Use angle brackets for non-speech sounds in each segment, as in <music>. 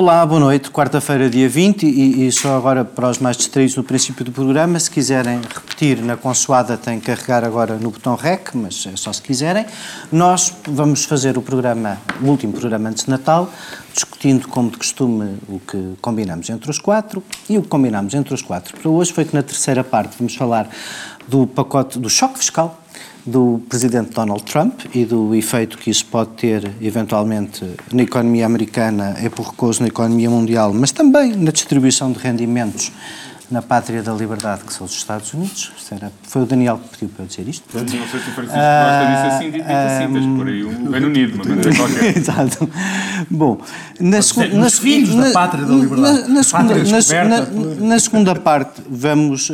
Olá, boa noite. Quarta-feira, dia 20, e, e, só agora para os mais distraídos no princípio do programa, se quiserem repetir na consoada, têm que carregar agora no botão REC, mas é só se quiserem. Nós vamos fazer o programa, o último programa antes de Natal, discutindo, como de costume, o que combinamos entre os quatro, e o que combinamos entre os quatro para hoje foi que na terceira parte vamos falar do pacote do choque fiscal do presidente Donald Trump e do efeito que isso pode ter, eventualmente, na economia americana, é por recurso na economia mundial, mas também na distribuição de rendimentos na pátria da liberdade, que são os Estados Unidos. Era, foi o Daniel que pediu para eu dizer isto. não sei se o Francisco gosta disso assim, dito assim, tens por aí o Reino Unido, uma maneira <laughs> qualquer. Exato. Bom, na, segunda, na, filhos da pátria da liberdade. Na, segunda, na, na segunda parte, vamos...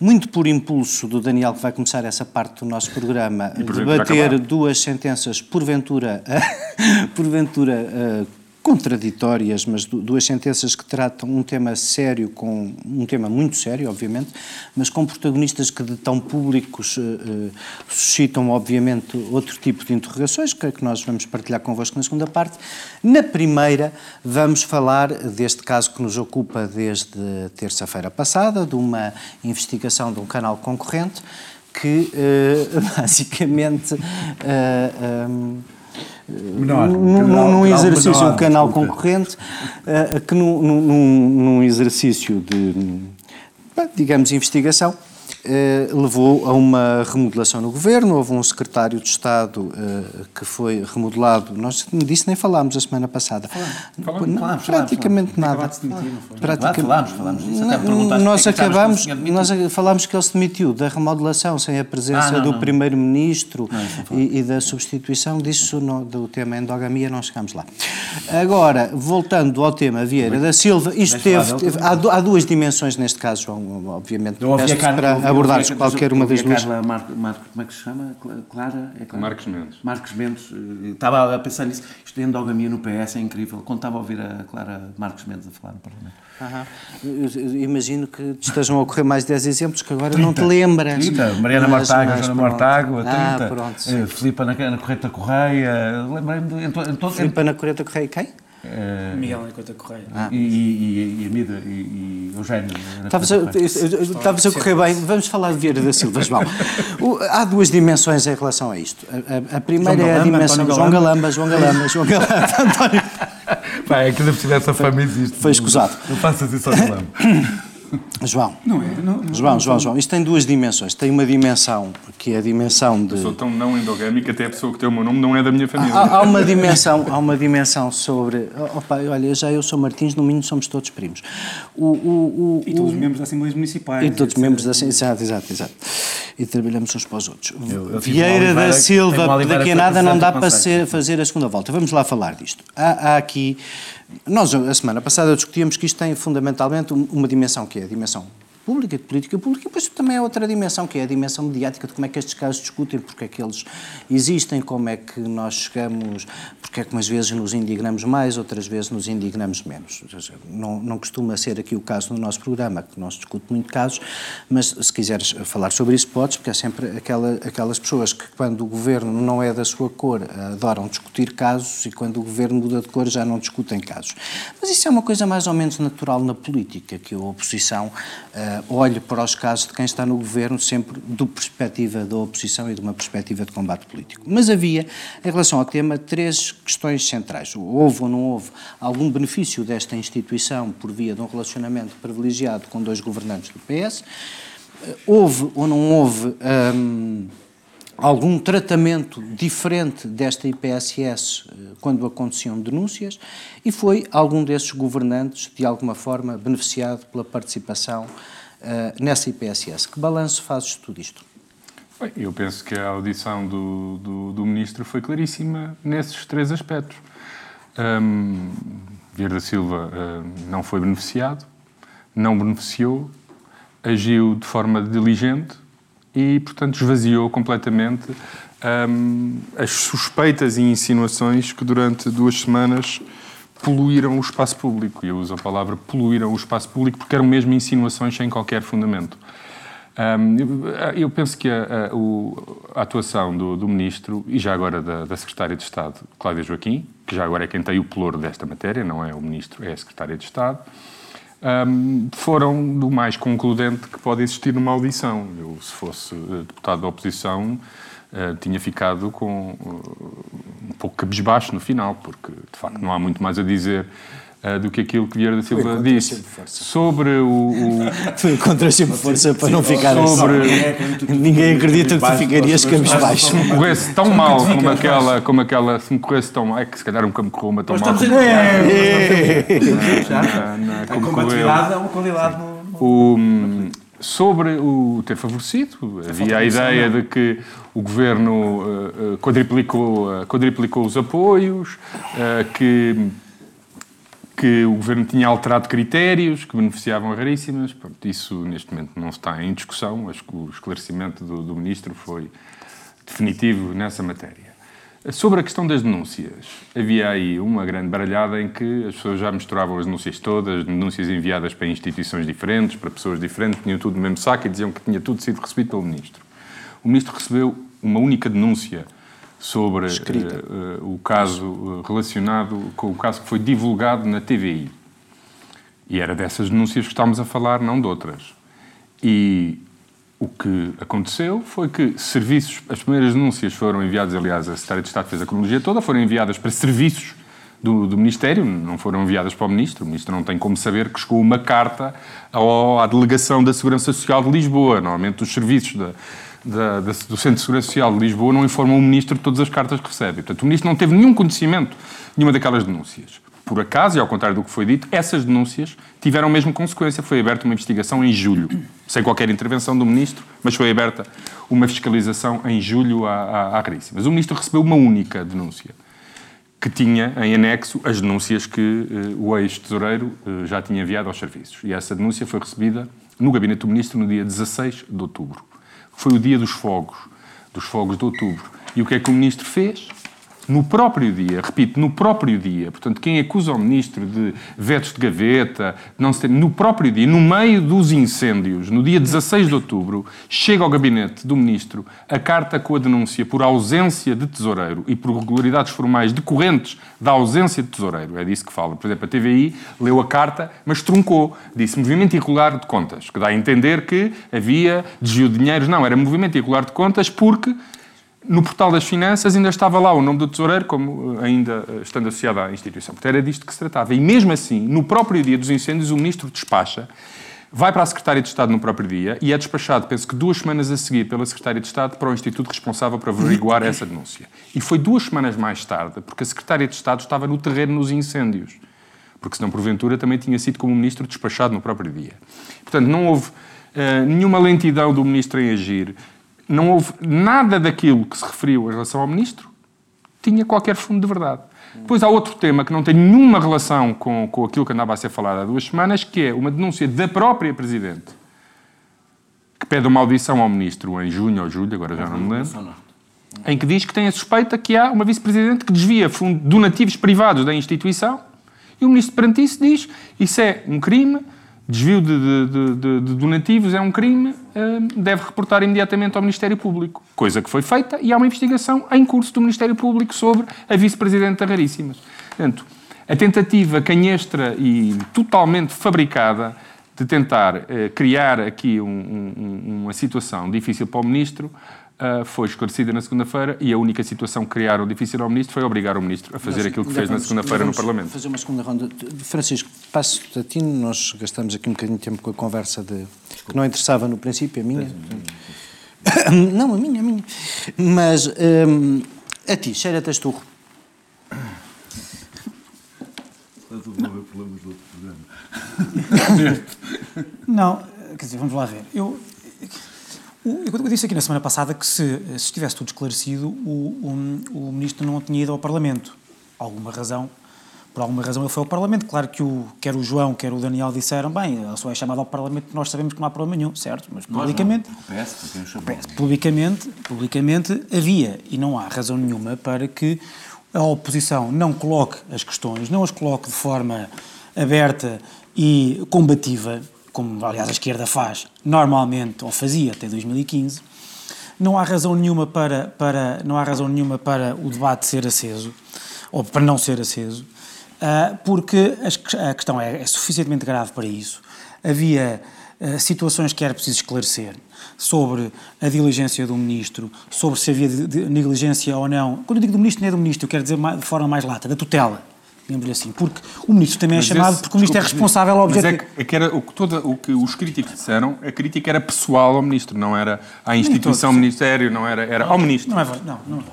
Muito por impulso do Daniel, que vai começar essa parte do nosso programa, debater duas sentenças, porventura, <laughs> porventura uh, contraditórias, mas duas sentenças que tratam um tema sério, com um tema muito sério, obviamente, mas com protagonistas que de tão públicos uh, uh, suscitam, obviamente, outro tipo de interrogações, que é que nós vamos partilhar convosco na segunda parte. Na primeira, vamos falar deste caso que nos ocupa desde terça-feira passada, de uma investigação de um canal concorrente que, uh, <laughs> basicamente, um, menor, num, canal, num exercício, menor, um canal concorrente, uh, que num, num, num, exercício de, digamos, investigação, eh, levou a uma remodelação no governo. Houve um secretário de Estado eh, que foi remodelado. Nós disso nem falámos a semana passada. Falamos, falamos, praticamente nada. De demitir, não falámos, falámos disso. nós é acabamos, nós falámos que ele se demitiu da remodelação sem a presença ah, não, do primeiro-ministro e, e, da substituição disso no, do tema endogamia não chegámos lá. Agora, voltando ao tema Vieira da Silva, isto teve, teve há, há, duas dimensões neste caso, João, obviamente. Eu ouvi a para, abordares qualquer uma das duas. Carla Mar, Mar, como é que se chama? Clara? É Clara? Marcos Mendes. Marcos Mendes. Eh, estava a pensar nisso. Isto de endogamia no PS é incrível. Quando estava a ouvir a Clara Marcos Mendes a falar no Parlamento. Uhum. imagino que te estejam a ocorrer mais 10 exemplos que agora 30, não te lembras. 30. Mariana mas, Mortágua, Joana Mortágua, 30. Ah, pronto. Filipa na, na Correta Correia. Lembrei-me de. Em, em, Filipa na Correta Correia quem? Uh, Miguel Enquanto Correia. Ah. E, e, e, a Mida e, e Eugênio. Estavas a, a correr bem. Vamos falar de Vieira da Silva, João. <laughs> há duas dimensões em relação a isto. A, a, a primeira João é a Galamba, dimensão. António João Galamba, João Galamba, João Galamba, <laughs> António. Pai, é que ainda precisa essa fama existe. Foi escusado. Não faças isso ao Galamba. <coughs> João. Não é? Não, não, João, João, João. Isto tem duas dimensões. Tem uma dimensão que é a dimensão de. Eu sou tão não endogâmico até a pessoa que tem o meu nome não é da minha família. Há, há uma dimensão, há uma dimensão sobre. Opa, olha, já eu sou Martins, no mínimo somos todos primos. O, o, o, e todos os membros das Assembleias Municipais. E todos os membros da Exato, exato, exato. E trabalhamos uns para os outros. Eu, eu Vieira da Silva, daqui a nada não dá para ser, fazer a segunda volta. Vamos lá falar disto. Há, há aqui. Nós, a semana passada, discutíamos que isto tem fundamentalmente uma dimensão que é a dimensão pública, de política pública, e depois também há outra dimensão, que é a dimensão mediática de como é que estes casos discutem, porque é que eles existem, como é que nós chegamos, porque é que umas vezes nos indignamos mais, outras vezes nos indignamos menos. Não, não costuma ser aqui o caso no nosso programa, que não se discute muito casos, mas se quiseres falar sobre isso podes, porque há sempre aquela, aquelas pessoas que quando o governo não é da sua cor adoram discutir casos e quando o governo muda de cor já não discutem casos. Mas isso é uma coisa mais ou menos natural na política, que a oposição uh, uh, olhe para os casos de quem está no governo sempre do perspectiva da oposição e de uma perspectiva de combate político. Mas havia, em relação ao tema, três questões centrais. Houve ou não houve algum benefício desta instituição por via de um relacionamento privilegiado com dois governantes do PS? Houve ou não houve. Um, algum tratamento diferente desta IPSS eh, quando aconteciam denúncias e foi algum desses governantes, de alguma forma, beneficiado pela participação nessa IPSS. Que balanço fazes de tudo isto? Bem, eu penso que a audição do, do, do, Ministro foi claríssima nesses três aspectos. Um, Vieira da Silva não foi beneficiado, não beneficiou, agiu de forma diligente e, portanto, esvaziou completamente um, as suspeitas e insinuações que durante duas semanas poluíram o espaço público. E eu uso a palavra poluíram o espaço público porque eram mesmo insinuações sem qualquer fundamento. Um, eu penso que a, a, a atuação do, do, Ministro e já agora da, da, Secretária de Estado, Cláudia Joaquim, que já agora é quem tem o pelouro desta matéria, não é o Ministro, é a Secretária de Estado, um, foram do mais concludente que pode existir numa audição. Eu, se fosse deputado da oposição, uh, tinha ficado com uh, um pouco cabisbaixo no final, porque de facto não há muito mais a dizer uh, do que aquilo que Vieira da Silva disse. Sobre o, o... <laughs> Foi contra sempre força para não ficar sobre assim. ninguém acredita que tu ficarias cabisbaixo. se me corresse tão mal como aquela como aquela se me corresse tão mal é que se calhar nunca me correu uma tão mal como <laughs> a combatividade é uma qualidade o Sobre o ter favorecido, havia a ideia de que o governo uh, quadriplicou, uh, quadriplicou os apoios, uh, que que o governo tinha alterado critérios que beneficiavam a raríssimas. Pronto, isso neste momento não está em discussão. Acho que o esclarecimento do, do ministro foi definitivo nessa matéria. Sobre a questão das denúncias, havia aí uma grande baralhada em que as pessoas já misturavam as denúncias todas, denúncias enviadas para instituições diferentes, para pessoas diferentes, tinham tudo no mesmo saco e diziam que tinha tudo sido recebido pelo ministro. O ministro recebeu uma única denúncia sobre uh, uh, o caso uh, relacionado com o caso que foi divulgado na TVI. E era dessas denúncias que estávamos a falar, não de outras. E o que aconteceu foi que serviços, as primeiras denúncias foram enviadas, aliás, a Secretaria de Estado fez a cronologia toda, foram enviadas para serviços do, do, Ministério, não foram enviadas para o Ministro. O Ministro não tem como saber que chegou uma carta ao, à Delegação da Segurança Social de Lisboa. Normalmente os serviços da, da, da, do Centro de Segurança Social de Lisboa não informam o Ministro de todas as cartas que recebe. Portanto, o Ministro não teve nenhum conhecimento de nenhuma daquelas denúncias. Por acaso, e ao contrário do que foi dito, essas denúncias tiveram mesmo consequência. Foi aberta uma investigação em julho, sem qualquer intervenção do Ministro, mas foi aberta uma fiscalização em julho à, à, à Mas o Ministro recebeu uma única denúncia, que tinha em anexo as denúncias que uh, o ex-tesoureiro uh, já tinha enviado aos serviços. E essa denúncia foi recebida no Gabinete do Ministro no dia 16 de outubro foi o dia dos fogos, dos fogos de outubro. E o que é que o ministro fez? No próprio dia, repito, no próprio dia, portanto, quem acusa o ministro de vetos de gaveta, não se tem, no próprio dia, no meio dos incêndios, no dia 16 de outubro, chega ao gabinete do ministro a carta com a denúncia por ausência de tesoureiro e por irregularidades formais decorrentes da ausência de tesoureiro. É disso que fala. Por exemplo, a TVI leu a carta, mas truncou. Disse movimento irregular de contas, que dá a entender que havia desvio de dinheiros. Não, era movimento irregular de contas porque no portal das finanças ainda estava lá o nome do tesoureiro, como eh, ainda eh, estando associado à instituição. Portanto, era disto que se tratava. E mesmo assim, no próprio dia dos incêndios, o ministro despacha, vai para a Secretaria de Estado no próprio dia e é despachado, penso que duas semanas a seguir, pela Secretaria de Estado para o Instituto responsável por averiguar essa denúncia. E foi duas semanas mais tarde, porque a Secretaria de Estado estava no terreno nos incêndios. Porque senão, porventura, também tinha sido como ministro despachado no próprio dia. Portanto, não houve uh, nenhuma lentidão do ministro em agir não houve nada daquilo que se referiu em relação ao ministro tinha qualquer fundo de verdade. Depois há outro tema que não tem nenhuma relação com, com aquilo que andava a ser falado há duas semanas, que é uma denúncia da própria Presidente, que pede uma audição ao Ministro em junho ou julho, agora já não me lembro, em que diz que tem a suspeita que há uma Vice-Presidente que desvia donativos privados da instituição, e o Ministro perante isso diz isso é um crime, desvio de, de, de, de, donativos é um crime, eh, deve reportar imediatamente ao Ministério Público. Coisa que foi feita e há uma investigação em curso do Ministério Público sobre a vice-presidente Raríssimas. Portanto, a tentativa canhestra e totalmente fabricada de tentar eh, criar aqui um, um, uma situação difícil para o Ministro uh, foi esclarecida na segunda-feira e a única situação que criaram difícil ao Ministro foi obrigar o Ministro a fazer nós, aquilo que fez vamos, na segunda-feira no Parlamento. fazer uma segunda ronda. Francisco, passo a ti, nós gastamos aqui um bocadinho de tempo com a conversa de, que não interessava no princípio, a minha. <coughs> Não, a minha, a minha. Mas um, a ti, cheira-te a esturro. Não, quer dizer, vamos lá ver. Eu, eu disse aqui na semana passada que se, se estivesse tudo esclarecido, o, o, o, Ministro não tinha ido ao Parlamento. Alguma razão, por alguma razão ele foi ao Parlamento. Claro que o, quer o João, quer o Daniel disseram, bem, ele só é chamado ao Parlamento nós sabemos que não há problema nenhum, certo? Mas publicamente, publicamente, publicamente havia e não há razão nenhuma para que a oposição não coloque as questões, não as coloque de forma aberta e combativa, como aliás a esquerda faz normalmente, ou fazia até 2015, não há razão nenhuma para, para, não há razão nenhuma para o debate ser aceso. ou para não ser aceso, uh, porque a questão é, é, suficientemente grave para isso. Havia uh, situações que era preciso esclarecer sobre a diligência do ministro, sobre se havia negligência ou não. Quando eu digo do ministro, não é do ministro, eu quero dizer de forma mais lata, da tutela digamos assim, porque o ministro também é mas é chamado esse, porque o ministro é responsável ao objetivo. Mas é que, é que era o que, toda, o que os críticos disseram, a crítica era pessoal ao ministro, não era à instituição ministério, não era, era ao ministro. Não é verdade, não, não,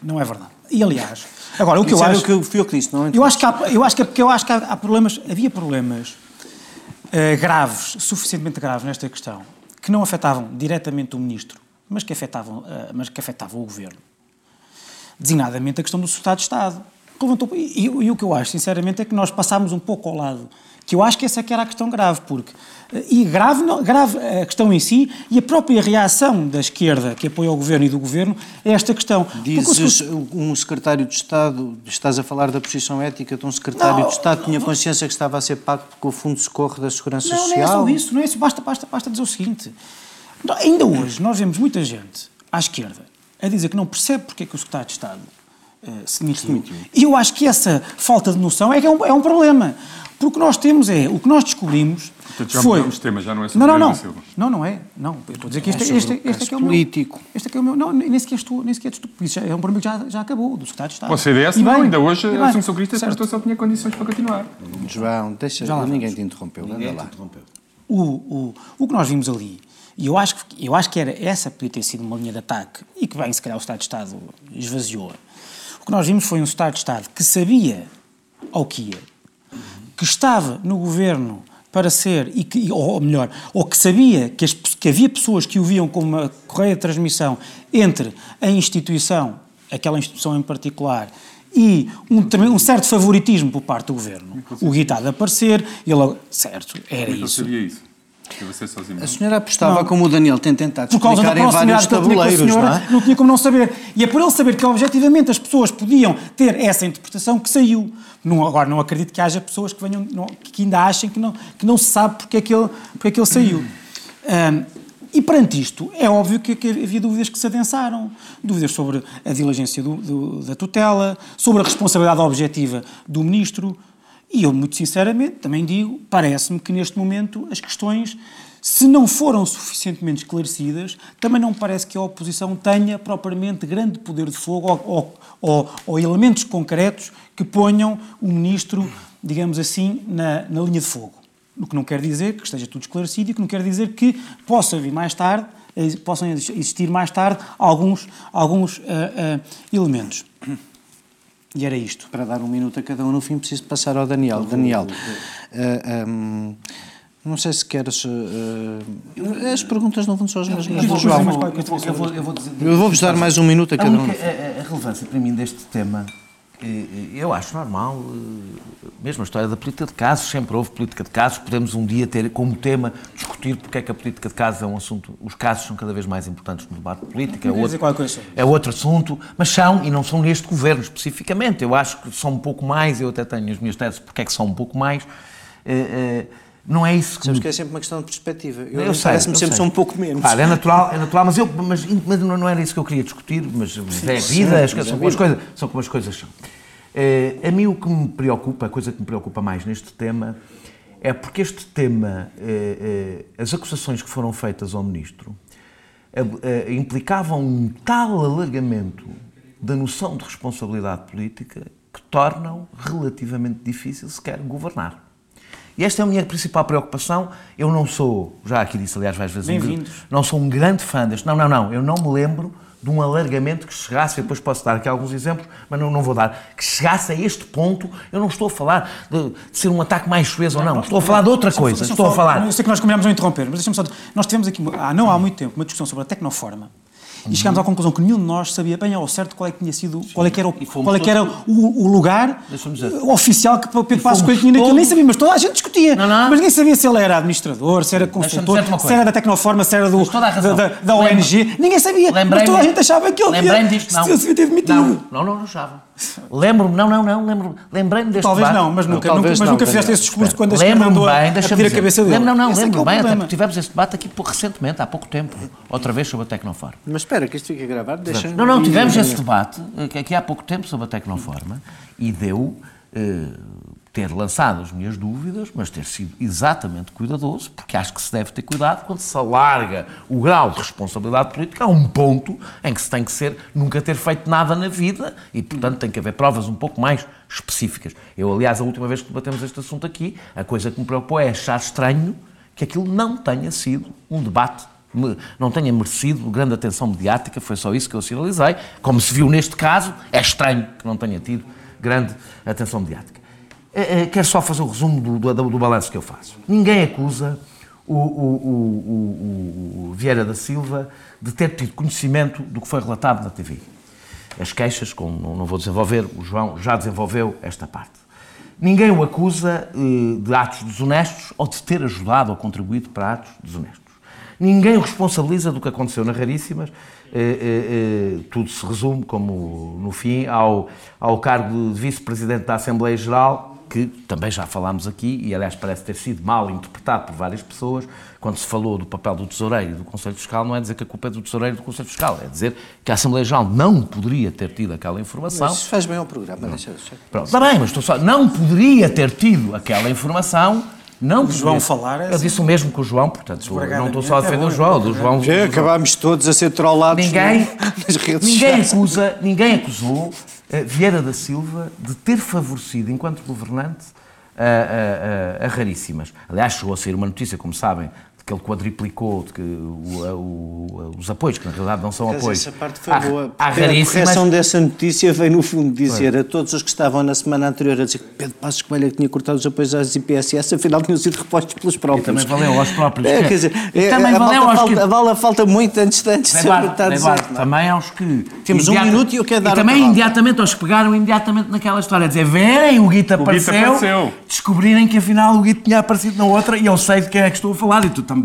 não é verdade. E aliás, agora o que eu acho, que fui eu que disse, não é? Eu acho que há, eu acho que é porque eu acho que há, há problemas, havia problemas uh, graves, suficientemente graves nesta questão, que não afetavam diretamente o ministro, mas que afetavam, uh, mas que afetavam o governo. Designadamente a questão do secretário de Estado levantou. E, e, o que eu acho, sinceramente, é que nós passámos um pouco ao lado. Que eu acho que essa é que era a questão grave, porque. E grave, não, grave a questão em si e a própria reação da esquerda que apoia o governo e do governo é esta questão. Dizes um secretário de Estado, estás a falar da posição ética de um secretário não, de Estado, tinha consciência que estava a ser pago com o Fundo de Socorro da Segurança não, Social? Não, não é só isso, não é isso. Basta, basta, basta dizer o seguinte: ainda hoje nós vemos muita gente à esquerda a dizer que não percebe porque é que o secretário de Estado uh, demitiu. E eu acho que essa falta de noção é, que é, um, é um problema. Porque o que nós temos é, o que nós descobrimos Portanto, já foi... tema, já não é sobre não, não, não. Não, não é. Não, eu estou a dizer que este, é este, este, este é, é o político. meu... Este é, é o meu... Não, nem sequer estou, nem sequer estou... Isso é um problema que já, já acabou, do Secretário de Estado. O CDS e não, bem, ainda hoje a Assunção Cristas prestou só tinha condições para continuar. João, deixa... Já ninguém te interrompeu. Ninguém te interrompeu. O, o, o que nós vimos ali, e eu acho, eu acho que era, essa podia ter sido uma linha de ataque, e que bem, se calhar o Estado de Estado esvaziou, o que nós vimos foi um Estado de Estado que sabia ao que ia, que estava no governo para ser, e que, ou melhor, ou que sabia que, as, que havia pessoas que o viam como uma correia de transmissão entre a instituição, aquela instituição em particular, e um, um certo favoritismo por parte do governo. O Guita a aparecer, ele, certo, era isso. Sozinho. A senhora apostava, não. como o Daniel tem tentado por causa explicar, em vários tabuleiros, não é? Não tinha como não saber. E é por ele saber que, objetivamente, as pessoas podiam ter essa interpretação que saiu. Não, agora, não acredito que haja pessoas que, venham, não, que ainda achem que não, que não se sabe porque é que ele, porque é que ele saiu. Um, e perante isto, é óbvio que, que, havia dúvidas que se adensaram. Dúvidas sobre a diligência do, do, da tutela, sobre a responsabilidade objetiva do ministro, e eu, muito sinceramente, também digo, parece-me que neste momento as questões, se não foram suficientemente esclarecidas, também não parece que a oposição tenha propriamente grande poder de fogo ou, ou, ou, elementos concretos que ponham o ministro, digamos assim, na, na linha de fogo. O que não quer dizer que esteja tudo esclarecido e que não quer dizer que possa vir mais tarde, possam existir mais tarde alguns, alguns uh, uh, elementos. E era isto. Para dar um minuto a cada um, no fim preciso passar ao Daniel. Daniel, uh, eh, um, ehm, não sei se queres. Uh, as perguntas não vão só as mesmas do João. Eu vou-vos dar mais um minuto a cada um. A, a relevância para mim deste tema eu acho normal, eh, mesmo a história da política de casos, sempre houve política de casos, podemos um dia ter como tema discutir porque é que a política de casos é um assunto, os casos são cada vez mais importantes no debate político, é outro, é outro assunto, mas são, e não são neste governo especificamente, eu acho que são um pouco mais, eu até tenho as minhas teses porque é que são um pouco mais, eh, eh, não é isso que... Sabes que é sempre uma questão de perspectiva. Eu, eu parece-me sempre são um pouco menos. Claro, é natural, é natural mas, eu, mas, mas não era isso que eu queria discutir, mas é vida, as, são, como as coisas, são como as coisas são. É, a mim o que me preocupa, a coisa que me preocupa mais neste tema, é porque este tema, é, é, as acusações que foram feitas ao Ministro, implicavam um tal alargamento da noção de responsabilidade política que tornam relativamente difícil sequer governar. E esta é a minha principal preocupação. Eu não sou, já aqui disse, aliás, várias vezes, um, não sou um grande fã deste. Não, não, não. Eu não me lembro de um alargamento que chegasse, eu depois posso dar aqui alguns exemplos, mas não, não vou dar, que chegasse a este ponto, eu não estou a falar de, de ser um ataque mais suez ou não, não, estou a falar de outra coisa, estou a falar... Eu sei que nós combinamos a interromper, mas deixa-me só... Nós tivemos aqui, não há muito tempo, uma discussão sobre a tecnoforma, e chegámos à conclusão que nenhum de nós sabia bem ao certo qual é que tinha sido, qual é que era o, qual é que era o, o lugar oficial que Pedro Passos Coelho tinha naquilo. Nem sabia, mas toda a gente discutia. Não, não. Mas ninguém sabia se ele era administrador, se era consultor, se era da Tecnoforma, se era do, da, da, da ONG. Ninguém sabia. Mas toda a gente achava que ele Lembrei-me disto, não. Se ter demitido. Não, não, não achava. Lembro-me, não, não, não, lembro lembrei-me deste Talvez debate. não, mas nunca, nunca, mas não, nunca fizeste esse discurso quando a esquerda andou bem, a pedir a cabeça dele. Lembro, não, não, lembro é bem, até tivemos esse debate aqui recentemente, há pouco tempo, outra vez sobre a Tecnoforma. Mas espera, que isto fica gravado. Deixa não, não, tivemos esse debate aqui há pouco tempo sobre a Tecnoforma e deu eh, ter lançado as minhas dúvidas, mas ter sido exatamente cuidadoso, porque acho que se deve ter cuidado quando se alarga o grau de responsabilidade política a um ponto em que se tem que ser nunca ter feito nada na vida e, portanto, tem que haver provas um pouco mais específicas. Eu, aliás, a última vez que debatemos este assunto aqui, a coisa que me preocupou é achar estranho que aquilo não tenha sido um debate não tenha merecido grande atenção mediática, foi só isso que eu sinalizei. Como se viu neste caso, é estranho que não tenha tido grande atenção mediática. É, é, quero só fazer o resumo do, do, do balanço que eu faço. Ninguém acusa o, o, o, o, Vieira da Silva de ter tido conhecimento do que foi relatado na TV. As queixas, como não vou desenvolver, o João já desenvolveu esta parte. Ninguém o acusa eh, de atos desonestos ou de ter ajudado ou contribuído para atos desonestos. Ninguém o responsabiliza do que aconteceu na Raríssimas. Eh, eh, tudo se resume, como no fim, ao, ao cargo de vice-presidente da Assembleia Geral, que também já falámos aqui, e aliás parece ter sido mal interpretado por várias pessoas, quando se falou do papel do tesoureiro e do Conselho Fiscal, não é dizer que a culpa é do tesoureiro e do Conselho Fiscal, é dizer que a Assembleia Geral não poderia ter tido aquela informação. Mas isso faz bem ao programa, deixa, deixa. Pronto, está bem, mas estou só, não poderia ter tido aquela informação não, o João falar. É eu disse o mesmo que o João, portanto, não estou só a defender o João. Do João Já acabámos todos a ser trollados ninguém, <laughs> nas redes ninguém acusa, Ninguém acusou Vieira da Silva de ter favorecido, enquanto governante, a, a, a, raríssimas. Aliás, chegou a sair uma notícia, como sabem, que ele quadriplicou de que o, o, os apoios, que na realidade não são Mas apoios. Essa parte foi há, boa. Há a correção dessa notícia veio, no fundo, dizer foi. a todos os que estavam na semana anterior a dizer que Pedro Passos Coelho é tinha cortado os apoios às IPSS, afinal tinham sido repostos pelos próprios. E também valeu aos próprios. É, quer dizer, é, também a, valeu aos falta, que... a bala falta muito antes, antes de ser dizer, Também aos que... Temos um minuto e eu quero dar E também imediatamente aos que pegaram imediatamente naquela história, a dizer, verem, o Guita apareceu, apareceu, descobrirem que afinal o Guita tinha aparecido na outra e eu sei de quem é que estou a falar e tu também.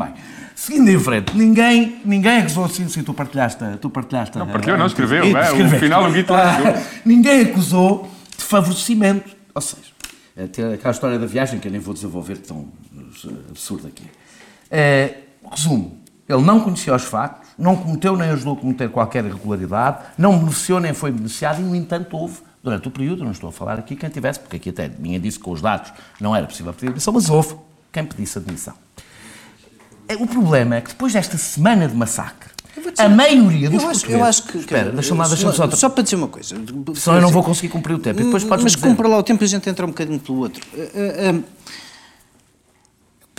Seguindo em frente, ninguém, ninguém acusou assim, sim, tu partilhaste, tu partilhaste. Não partilhou, não, escreveu, é, o final o Guito ah, Ninguém acusou de favorecimento, ou seja, é, aquela história da viagem que eu nem vou desenvolver tão absurda aqui. É, resumo, ele não conhecia os factos, não cometeu nem ajudou a cometer qualquer irregularidade, não beneficiou nem foi beneficiado e, no entanto, houve, durante o período, não estou a falar aqui quem tivesse, porque aqui até minha disse que com os dados não era possível pedir admissão, mas houve quem pedisse admissão. É, o problema é que depois desta semana de massacre, a maioria dos eu acho, eu acho que... Espera, deixa-me lá, deixa só... Só para dizer uma coisa. Senão eu não vou conseguir cumprir o tempo. E depois podes Mas cumpra lá o tempo e a gente entra um bocadinho pelo outro. Uh, uh,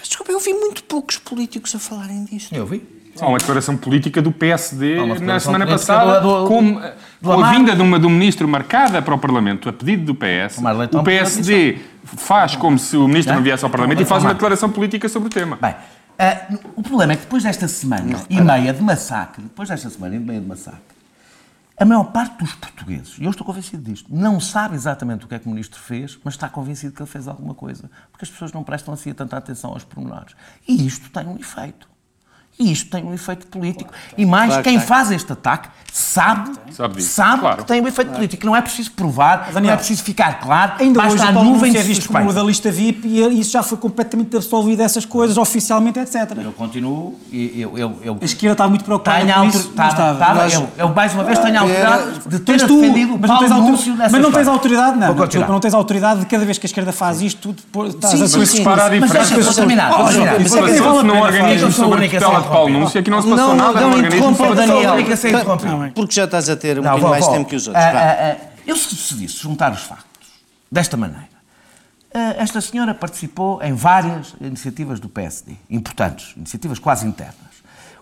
desculpa, eu vi muito poucos políticos a falarem disto. Eu vi. Há uma declaração política do PSD na semana passada, do, com, com a vinda de, uma, de um ministro marcada para o Parlamento, a pedido do PS. O PSD faz como se o ministro não viesse ao Parlamento e faz uma declaração política sobre o tema. Bem, Uh, o problema é que depois desta semana e meia de massacre, depois desta semana e meia de massacre, a maior parte dos portugueses, e eu estou convencido disto, não sabe exatamente o que é que o ministro fez, mas está convencido que ele fez alguma coisa. Porque as pessoas não prestam assim tanta atenção aos pormenores. E isto tem um efeito. E isto tem um efeito político. E mais, claro quem faz este ataque sabe, sabe, sabe claro. que tem um efeito claro. político. Não é preciso provar, Daniel, não é preciso ficar claro. Ainda hoje a nuvem de visto como da lista VIP e isso já foi completamente absolvido essas coisas, oficialmente, etc. Eu continuo e eu, eu, eu, A esquerda está muito preocupada com isso. Tá, tá, tá, eu, eu, mais uma vez, tenho a autoridade de ter tu, defendido o Paulo Núncio Mas não tens autoridade, não. Desculpa, não tens autoridade de cada vez que a esquerda faz isto, tu estás sim, a sim, sim. Mas deixa-me terminar. Mas se não organizam sobre a tutela de Paulo Núncio, aqui não se passou não, nada. Não, não interrompa o Daniel. Porque já estás a ter um bocadinho mais tempo que os outros. Ah, ah, eu se disse juntar os factos desta maneira. Ah, esta senhora participou em várias iniciativas do PSD, importantes, iniciativas quase internas.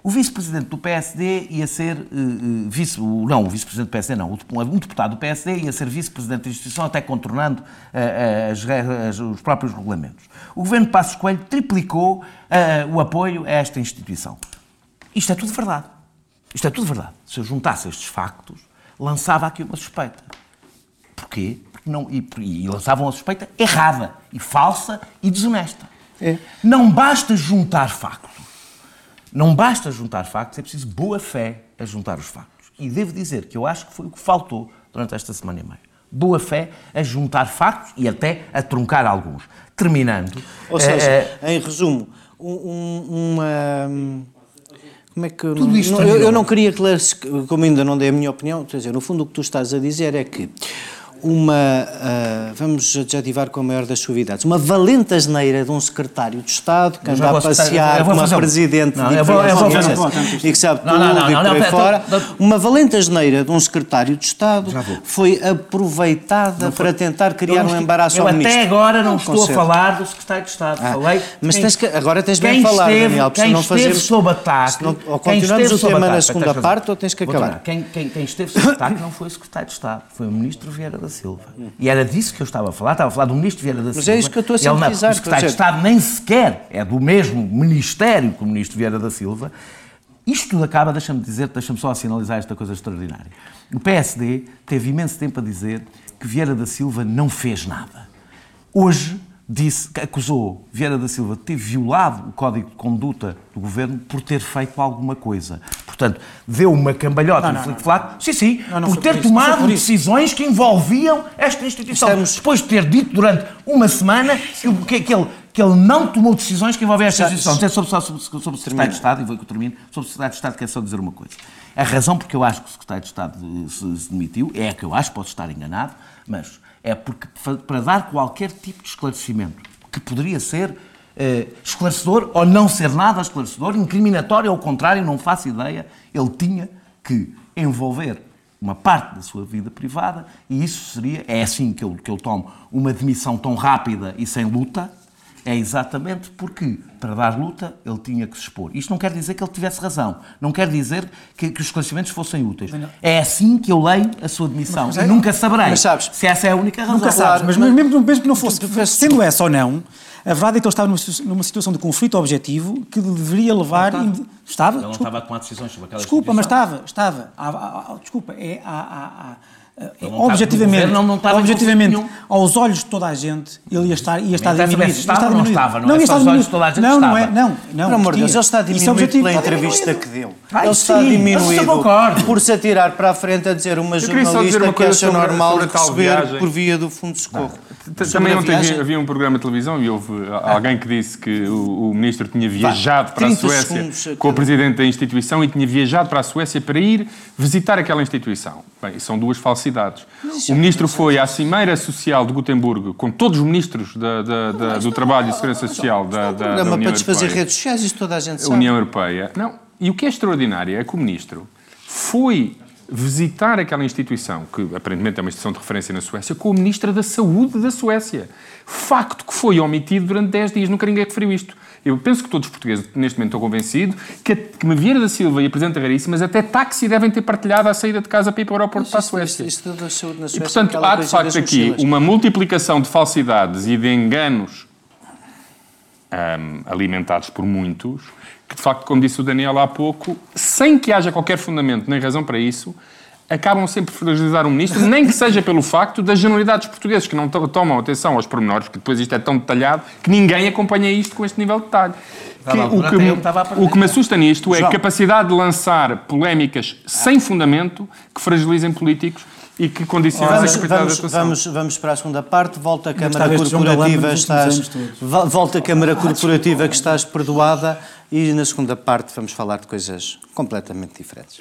O vice-presidente do PSD ia ser uh, vice, não, o vice-presidente do PSD não, um deputado do PSD ia ser vice-presidente da instituição, até contornando uh, as, as, os próprios regulamentos. O governo de Passos Coelho triplicou uh, o apoio a esta instituição. Isto é tudo verdade. Isto é tudo verdade. Se eu juntasse estes factos, lançava aqui uma suspeita. Porquê? Porque não, e, e lançava uma suspeita errada, e falsa e desonesta. É. Não basta juntar factos. Não basta juntar factos, é preciso boa fé a juntar os factos. E devo dizer que eu acho que foi o que faltou durante esta semana e meia. Boa fé a juntar factos e até a truncar alguns. Terminando. Ou seja, é, é, em resumo, um, uma Como é que. Tudo isto não, eu, eu, não queria que, como ainda não dei a minha opinião, quer dizer, no fundo o que tu estás a dizer é que uma, uh, vamos adjetivar com a maior das suavidades, uma valente asneira de um secretário de Estado que anda a passear com uma presidente não, de eu vou, eu vou e que sabe tudo não, não, e por aí fora. Uma valente asneira de um secretário de Estado foi aproveitada para tentar criar um embaraço ao ministro. até agora não, estou a falar do secretário de Estado. Ah, Falei mas tens que, agora tens bem falar, Daniel, quem não esteve sob ataque... Não, ou continuamos o tema na segunda parte ou tens que acabar. Quem esteve sob ataque não foi o secretário de Estado, foi o ministro Vieira da Silva. E era disso que eu estava a falar, estava a falar do ministro Vieira da Silva. Mas é isso que eu estou a sintetizar. O secretário de Estado nem sequer é do mesmo ministério que o ministro Vieira da Silva. Isto tudo acaba, deixa-me dizer, deixa-me só sinalizar esta coisa extraordinária. O PSD teve imenso tempo a dizer que Vieira da Silva não fez nada. Hoje, disse, acusou Vieira da Silva de ter violado o código de conduta do governo por ter feito alguma coisa. Portanto, deu uma cambalhota no flic-flac, sim, sim, não, não por ter por tomado por decisões que envolviam esta instituição. Estamos... Depois de ter dito durante uma semana que, que, ele, que ele não tomou decisões que envolviam esta instituição. Não sobre, sobre, sobre, o Secretário de Estado, e vou que eu termino, sobre o Secretário de Estado, quero só dizer uma coisa. A razão porque eu acho que o Secretário de Estado se, se demitiu é a que eu acho, posso estar enganado, mas é porque para dar qualquer tipo de esclarecimento que poderia ser eh, esclarecedor ou não ser nada esclarecedor, incriminatório ao contrário, não faço ideia, ele tinha que envolver uma parte da sua vida privada e isso seria, é assim que eu, que eu tomo, uma demissão tão rápida e sem luta, é exatamente porque, para dar luta, ele tinha que se expor. Isto não quer dizer que ele tivesse razão. Não quer dizer que, que os esclarecimentos fossem úteis. É assim que eu leio a sua demissão. Mas, mas, nunca saberei sabes, se essa é a única razão. Nunca sabes, mas, mas mesmo, mesmo que não fosse, sendo essa ou não, a verdade é que ele estava numa, situação de conflito objetivo que deveria levar... Não estava. estava? Ele não estava a tomar decisões sobre aquela Desculpa, mas estava. estava. Há, há, há, desculpa, é... Há, objetivamente, não, não objetivamente aos olhos de toda a gente, ele ia estar, ia estar diminuído. Estava ou não estava? Não, não é só aos olhos de toda a gente Não, não é. Não, não. Pelo amor de Deus, ele está diminuído pela entrevista que deu. Ele está diminuído por se atirar para a frente a dizer uma jornalista que acha normal receber por via do Fundo de Socorro. Também ontem havia um programa de televisão e houve alguém que disse que o, ministro tinha viajado para a Suécia com o presidente da instituição e tinha viajado para a Suécia para ir visitar aquela instituição. Bem, são duas falsidades. O ministro foi à Cimeira Social de Gotemburgo com todos os ministros da, da, da, do Trabalho e Segurança Social da, da, da União para desfazer redes sociais, isso toda a gente sabe. União Europeia. Não, e o que é extraordinário é que o ministro foi visitar aquela instituição, que aparentemente é uma instituição de referência na Suécia, com o Ministro da Saúde da Suécia. Facto que foi omitido durante 10 dias. Nunca ninguém referiu isto. Eu penso que todos os portugueses, neste momento, estão convencidos que, que Vieira da Silva e a Presidente Raríssimas até táxi devem ter partilhado a saída de casa para ir para o aeroporto para a Suécia. Na Suécia, e, portanto, há de facto aqui uma multiplicação de falsidades e de enganos um, alimentados por muitos, que de facto, como disse o Daniel há pouco, sem que haja qualquer fundamento nem razão para isso, acabam sempre por fragilizar o ministro, nem que seja pelo facto das generalidade dos portugueses que não tomam atenção aos pormenores, porque depois isto é tão detalhado que ninguém acompanha isto com este nível de detalhe. Que, o, que me, o que me assusta nisto é a capacidade de lançar polémicas sem fundamento que fragilizem políticos e que condicionam vamos, a vamos, vamos, vamos para a segunda parte. Volta a Câmara Corporativa, estás, volta a Câmara Corporativa que estás perdoada e na segunda parte vamos falar de coisas completamente diferentes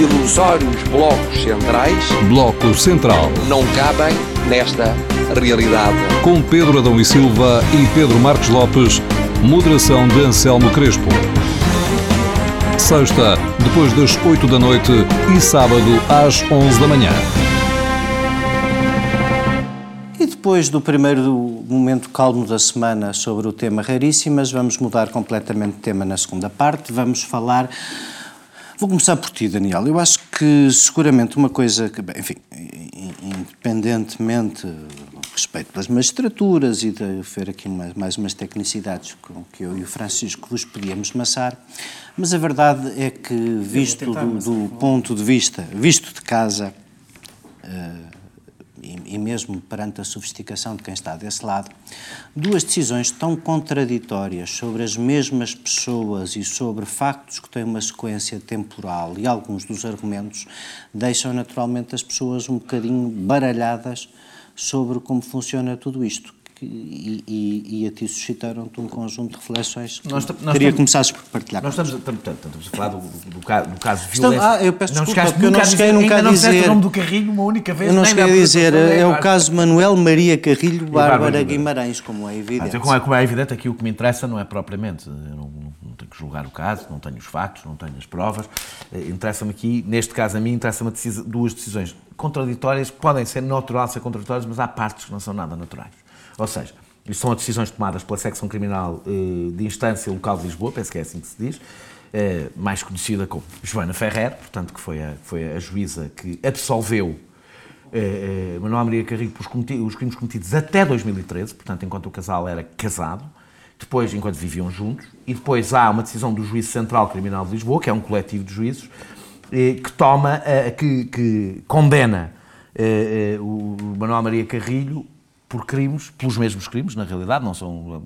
ilusórios blocos centrais. Bloco Central. Não cabem nesta realidade. Com Pedro Adão e Silva e Pedro Marcos Lopes, moderação de Anselmo Crespo. Sexta, depois das 8 da noite e sábado às 11 da manhã. E depois do primeiro momento calmo da semana sobre o tema Raríssimas, vamos mudar completamente de tema na segunda parte. Vamos falar Vou começar por ti, Daniel. Eu acho que seguramente uma coisa que, enfim, independentemente respeito pelas magistraturas e de ver aqui mais, mais umas tecnicidades com que eu e o Francisco vos podíamos massar, mas a verdade é que, visto do, do ponto de vista, visto de casa, uh, e, mesmo perante a sofisticação de quem está desse lado, duas decisões tão contraditórias sobre as mesmas pessoas e sobre factos que têm uma sequência temporal e alguns dos argumentos deixam naturalmente as pessoas um bocadinho baralhadas sobre como funciona tudo isto e, e, e, a ti suscitaram-te um conjunto de reflexões que nós, nós queria começar por partilhar. Nós estamos, estamos, estamos a falar do, do, do, caso, do caso de violência. ah, eu peço não desculpa, porque eu não cheguei nunca a dizer... o nome do Carrilho uma única vez. Eu não cheguei a dizer, é o caso Manuel Maria Carrilho Bárbara Guimarães, como é evidente. Ah, então, como, é, como é evidente, aqui o que me interessa não é propriamente, eu não, tenho que julgar o caso, não tenho os factos, não tenho as provas, eh, interessa-me aqui, neste caso a mim, interessa-me duas decisões contraditórias, que podem ser natural ser contraditórias, mas há partes que não são nada naturais. Ou seja, isto são as decisões tomadas pela secção criminal eh, de instância local de Lisboa, penso que é assim que se diz, eh, mais conhecida como Joana Ferrer, portanto, que foi a, foi a juíza que absolveu eh, Manuel Maria Carrilho por os crimes cometidos até 2013, portanto, enquanto o casal era casado, depois, enquanto viviam juntos, e depois há uma decisão do Juízo Central Criminal de Lisboa, que é um coletivo de juízes, que toma, que, que condena o Manuel Maria Carrilho por crimes, pelos mesmos crimes, na realidade, não são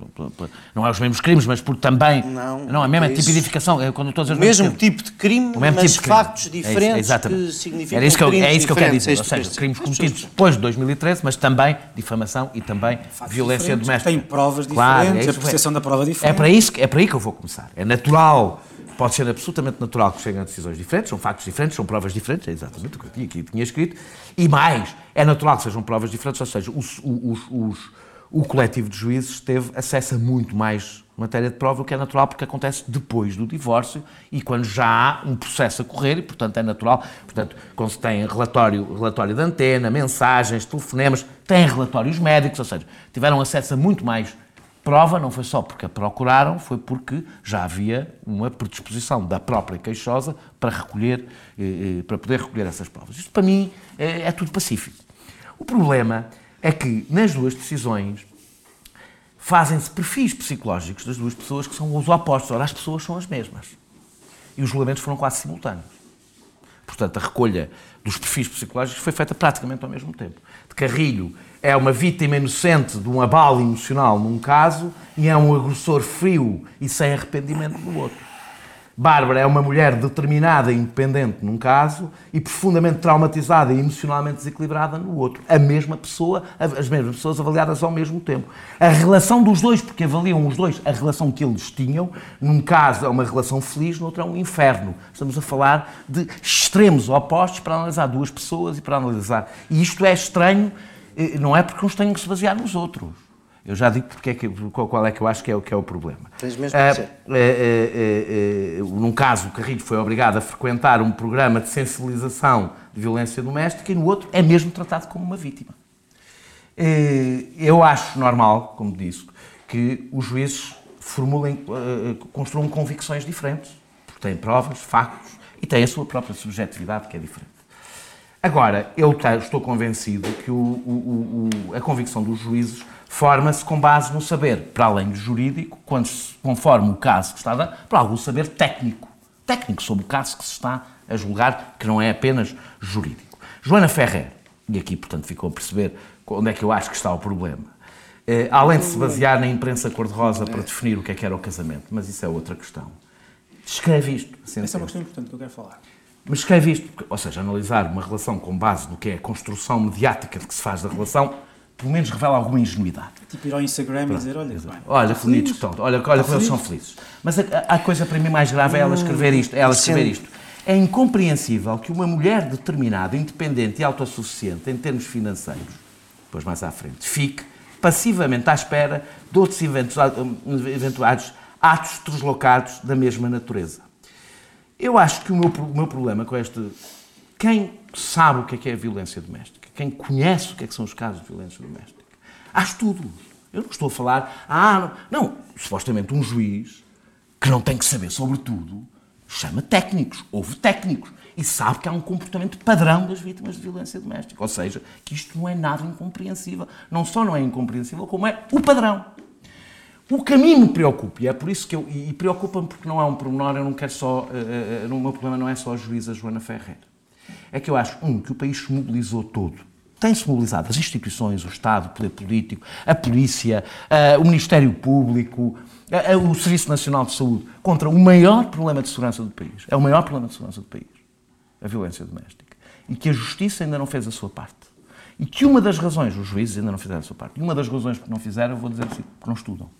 não é os mesmos crimes, mas por também não, não a mesma é tipificação, é quando todos os mesmo tipo de crime, o mesmo mas tipo de factos crime. diferentes é isso, que significam Era isso que eu, é isso que eu quero dizer, ou seja, crimes cometidos depois de 2013, mas também difamação e também factos violência doméstica. Tem provas diferentes, claro, é a apreciação da prova diferente. É para isso é para aí que eu vou começar. É natural pode ser absolutamente natural que cheguem a decisões diferentes, são factos diferentes, são provas diferentes, é exatamente o que eu aqui tinha escrito, e mais, é natural que sejam provas diferentes, ou seja, os, os, os, o coletivo de juízes teve acesso a muito mais matéria de prova, o que é natural porque acontece depois do divórcio e quando já há um processo a correr e, portanto, é natural. Portanto, quando se tem relatório, relatório de antena, mensagens, telefonemas, tem relatórios médicos, ou seja, tiveram acesso a muito mais prova não foi só porque a procuraram, foi porque já havia uma predisposição da própria queixosa para recolher, eh, eh, para poder recolher essas provas. Isto para mim é, é tudo pacífico. O problema é que nas duas decisões fazem-se perfis psicológicos das duas pessoas que são os opostos. Ora, as pessoas são as mesmas. E os julgamentos foram quase simultâneos. Portanto, a recolha dos perfis psicológicos foi feita praticamente ao mesmo tempo. De Carrilho é uma vítima inocente de um abalo emocional num caso e é um agressor frio e sem arrependimento no outro. Bárbara é uma mulher determinada e independente num caso e profundamente traumatizada e emocionalmente desequilibrada no outro. A mesma pessoa, as mesmas pessoas avaliadas ao mesmo tempo. A relação dos dois, porque avaliam os dois a relação que eles tinham, num caso é uma relação feliz, no outro é um inferno. Estamos a falar de extremos opostos para analisar duas pessoas e para analisar. E isto é estranho não é porque uns têm que se basear nos outros. Eu já digo porque é que, qual é que eu acho que é, que é o problema. Tens mesmo ah, é, é, é, num caso, o Carrilho foi obrigado a frequentar um programa de sensibilização de violência doméstica e no outro é mesmo tratado como uma vítima. Eu acho normal, como disse, que os juízes formulem, construam convicções diferentes, porque têm provas, factos e têm a sua própria subjetividade, que é diferente. Agora, eu estou convencido que o, o, o, a convicção dos juízes forma-se com base no saber, para além do jurídico, quando se, conforme o caso que está a dar, para algum saber técnico. Técnico sobre o caso que se está a julgar, que não é apenas jurídico. Joana Ferrer, e aqui, portanto, ficou a perceber onde é que eu acho que está o problema. Eh, além de se basear na imprensa cor-de-rosa para definir o que é que era o casamento, mas isso é outra questão. Escreve isto. Essa é uma questão importante que eu quero falar. Mas escreve isto, ou seja, analisar uma relação com base no que é a construção mediática de que se faz da relação, pelo menos revela alguma ingenuidade. Tipo ir ao Instagram Pronto. e dizer, olha, bem, olha, felizes que estão, olha, olha como eles são felizes. Mas a, a, coisa para mim mais grave é ela escrever isto, é ela escrever isto. É incompreensível que uma mulher determinada, independente e autossuficiente em termos financeiros, depois mais à frente, fique passivamente à espera de outros eventos, eventuais atos deslocados da mesma natureza. Eu acho que o meu, o meu problema com este. Quem sabe o que é, que é a violência doméstica, quem conhece o que, é que são os casos de violência doméstica, há estudos. Eu não estou a falar. Ah, não. não. Supostamente um juiz que não tem que saber sobre tudo chama técnicos, houve técnicos. e sabe que há um comportamento padrão das vítimas de violência doméstica. Ou seja, que isto não é nada incompreensível. Não só não é incompreensível, como é o padrão. O mim me preocupa, e é por isso que eu. E preocupa-me porque não é um pormenor, eu não quero só. Uh, uh, o meu problema não é só a juíza Joana Ferreira. É que eu acho, um, que o país se mobilizou todo. Tem-se mobilizado as instituições, o Estado, o poder político, a polícia, o Ministério Público, o Serviço Nacional de Saúde, contra o maior problema de segurança do país. É o maior problema de segurança do país. A violência doméstica. E que a Justiça ainda não fez a sua parte. E que uma das razões, os juízes ainda não fizeram a sua parte, e uma das razões que não fizeram, eu vou dizer assim, porque não estudam.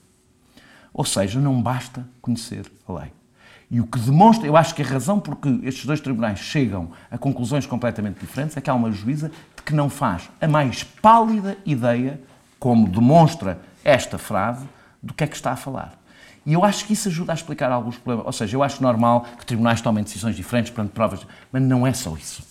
Ou seja, não basta conhecer a lei. E o que demonstra, eu acho que a razão por que estes dois tribunais chegam a conclusões completamente diferentes é que há uma juíza que não faz a mais pálida ideia, como demonstra esta frase, do que é que está a falar. E eu acho que isso ajuda a explicar alguns problemas. Ou seja, eu acho normal que tribunais tomem decisões diferentes perante provas, mas não é só isso.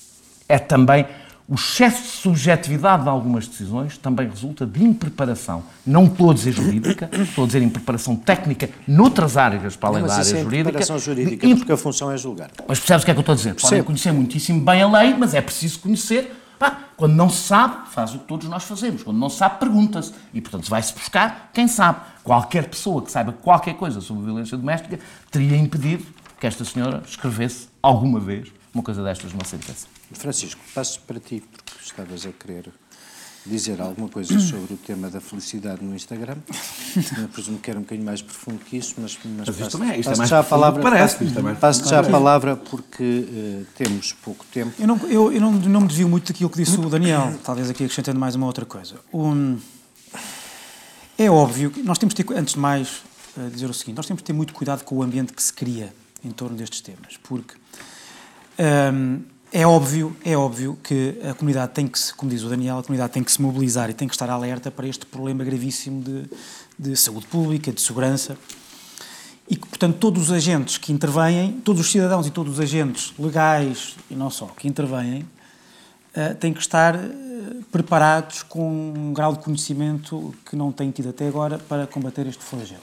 É também o excesso de subjetividade de algumas decisões também resulta de impreparação. Não estou a dizer jurídica, estou a dizer impreparação técnica noutras áreas para além não, da área é jurídica. Impreparação jurídica, de, porque a função é julgar. Mas percebes o que é que eu estou a dizer? Podem conhecer muitíssimo bem a lei, mas é preciso conhecer. Pá, quando não se sabe, faz o que todos nós fazemos. Quando não se sabe, pergunta-se. E, portanto, vai-se buscar quem sabe. Qualquer pessoa que saiba qualquer coisa sobre violência doméstica teria impedido que esta senhora escrevesse alguma vez uma coisa destas numa sentença. Francisco, passo para ti, porque estavas a querer dizer alguma coisa <coughs> sobre o tema da felicidade no Instagram. Eu presumo que era um bocadinho mais profundo que isso, mas, mas, mas passo, também, isto passo é já a palavra, parece. Passo, é passo já a palavra porque uh, temos pouco tempo. Eu, não, eu, eu não, não me desvio muito daquilo que disse o Daniel, talvez aqui acrescentando mais uma outra coisa. Um, é óbvio que nós temos de ter, antes de mais, uh, dizer o seguinte, nós temos de ter muito cuidado com o ambiente que se cria em torno destes temas, porque um, é óbvio, é óbvio que a comunidade tem que se, como diz o Daniel, a comunidade tem que se mobilizar e tem que estar alerta para este problema gravíssimo de, de saúde pública, de segurança, e que, portanto, todos os agentes que intervêm, todos os cidadãos e todos os agentes legais e não só que intervêm, uh, têm que estar uh, preparados com um grau de conhecimento que não têm tido até agora para combater este flagelo.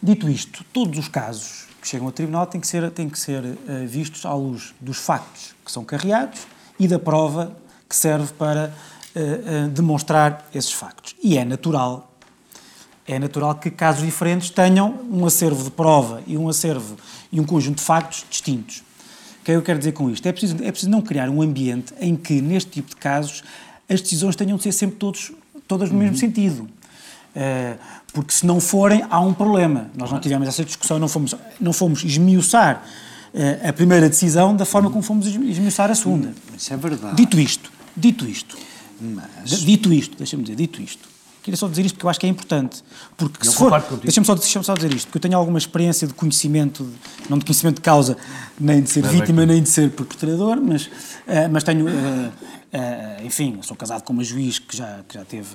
Dito isto, todos os casos que chegam ao tribunal têm que ser, têm que ser uh, vistos à luz dos factos que são carreados e da prova que serve para uh, uh, demonstrar esses factos. E é natural, é natural que casos diferentes tenham um acervo de prova e um acervo e um conjunto de factos distintos. O que é que eu quero dizer com isto? É preciso, é preciso não criar um ambiente em que, neste tipo de casos, as decisões tenham de ser sempre todos, todas no uhum. mesmo sentido. Uh, porque se não forem, há um problema. Nós não tivemos essa discussão, não fomos, não fomos esmiuçar uh, a primeira decisão da forma como fomos esmiuçar a segunda. Isso é verdade. Dito isto, dito isto, Mas... dito isto, deixa-me dizer, dito isto, queria só dizer isto porque eu acho que é importante. Porque eu se for. Deixa-me só, deixa só dizer isto, porque eu tenho alguma experiência de conhecimento, de, não de conhecimento de causa, nem de ser não, vítima, nem de ser perpetrador, mas, uh, mas tenho. Uh, uh, enfim, sou casado com uma juiz que já, que já teve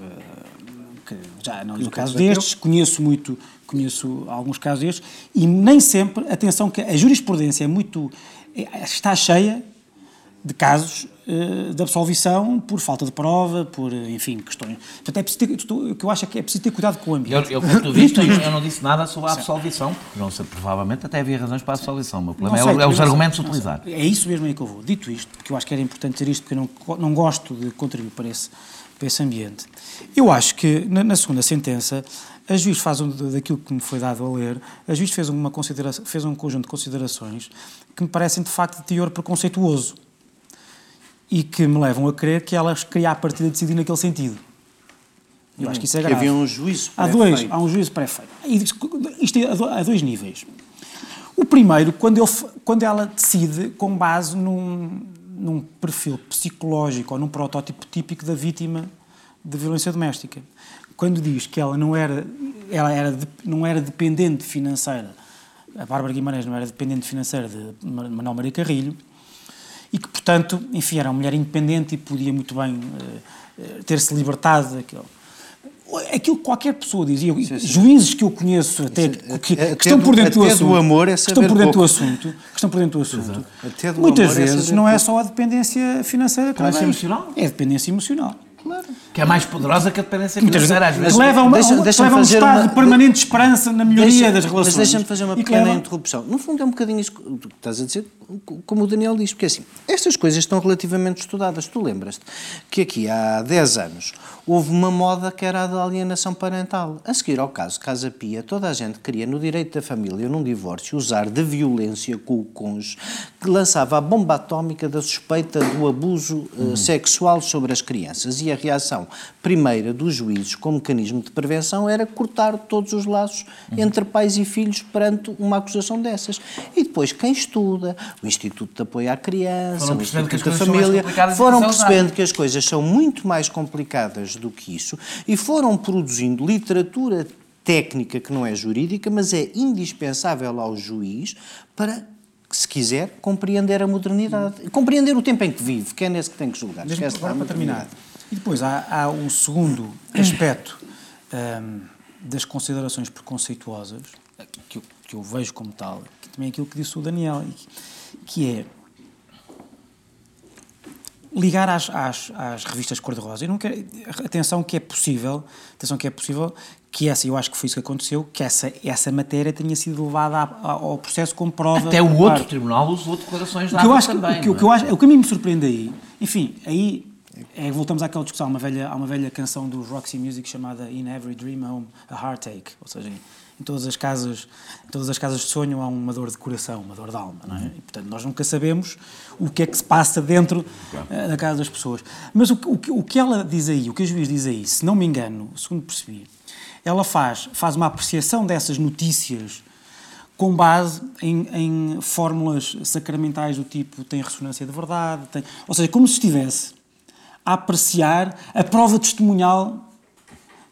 que já não é o caso destes, conheço muito, conheço alguns casos destes, e nem sempre, atenção que a jurisprudência é muito, é, está cheia de casos uh, de absolvição por falta de prova, por, enfim, questões. Portanto, é preciso ter, o que eu acho é que é preciso ter cuidado com o ambiente. Eu, eu, visto, eu não disse nada sobre a absolvição, porque não sei, provavelmente até havia razões para a absolvição. O meu problema sei, é, é, os argumentos utilizados. É isso mesmo aí que eu vou. Dito isto, porque eu acho que era importante dizer isto, porque eu não, não gosto de contribuir para esse para esse ambiente. Eu acho que, na, na segunda sentença, a juiz faz um, daquilo que me foi dado a ler, a juiz fez, uma consideração, fez um conjunto de considerações que me parecem, de facto, de teor preconceituoso e que me levam a crer que elas queria a partida decidir naquele sentido. Eu acho que isso é grave. havia um juízo há dois Há um juízo pré-feito. Isto é a dois níveis. O primeiro, quando, ele, quando ela decide com base num, num perfil psicológico ou num protótipo típico da vítima de violência doméstica. Quando diz que ela não era, ela era, não era dependente financeira, a Bárbara Guimarães não era dependente financeira de Manuel Maria Carrilho, e que, portanto, enfim, era uma mulher independente e podia muito bem uh, ter-se libertado daquilo aquilo que qualquer pessoa dizia, sim, sim. juízes que eu conheço até, que, que, que estão por dentro do assunto, do amor é que estão por dentro do assunto, que estão por dentro do assunto, muitas é vezes é não é só a dependência financeira, dependência emocional, é a dependência emocional. Claro. Que é mais poderosa que a dependência financeira, às vezes. Leva, uma, deixa, deixa leva um estado uma, de permanente esperança na melhoria deixa, das relações. Mas deixa-me fazer uma pequena leva... interrupção. No fundo é um bocadinho isso que estás a dizer, como o Daniel diz, porque assim, estas coisas estão relativamente estudadas. Tu lembras-te que aqui há 10 anos houve uma moda que era a da alienação parental. A seguir ao caso Casa Pia, toda a gente queria, no direito da família, num divórcio, usar de violência com o cônjuge, que lançava a bomba atómica da suspeita do abuso uh, sexual sobre as crianças. E a reação primeira dos juízes, como mecanismo de prevenção, era cortar todos os laços uhum. entre pais e filhos perante uma acusação dessas. E depois, quem estuda, o Instituto de Apoio à Criança, o Instituto da Família, foram percebendo que as coisas são muito mais complicadas do que isso e foram produzindo literatura técnica que não é jurídica, mas é indispensável ao juiz para se quiser, compreender a modernidade. Compreender o tempo em que vive, que é nesse que tem que julgar. Mesmo agora, para terminar. E depois há, há um segundo <coughs> aspecto um, das considerações preconceituosas, que eu, que eu, vejo como tal, que também é aquilo que disse o Daniel, que é ligar às, às, às revistas cor-de-rosa. Atenção que é possível, atenção que é possível que essa, eu acho que foi isso que aconteceu, que essa, essa matéria tenha sido levada ao processo como prova. Até o outro tribunal usou declarações da eu acho também. Que, o, que eu acho, o que a mim me surpreende aí, enfim, aí é, voltamos àquela discussão, há uma velha, há uma velha canção do Roxy Music chamada In Every Dream Home a Heartache, ou seja, em todas as casas, em todas as casas de sonho há uma dor de coração, uma dor de alma, não é? E, portanto, nós nunca sabemos o que é que se passa dentro uh, da casa das pessoas. Mas o, o, o que ela diz aí, o que a juiz diz aí, se não me engano, segundo percebi, ela faz, faz uma apreciação dessas notícias com base em, em fórmulas sacramentais do tipo tem ressonância de verdade, tem, ou seja, como se estivesse a apreciar a prova testemunhal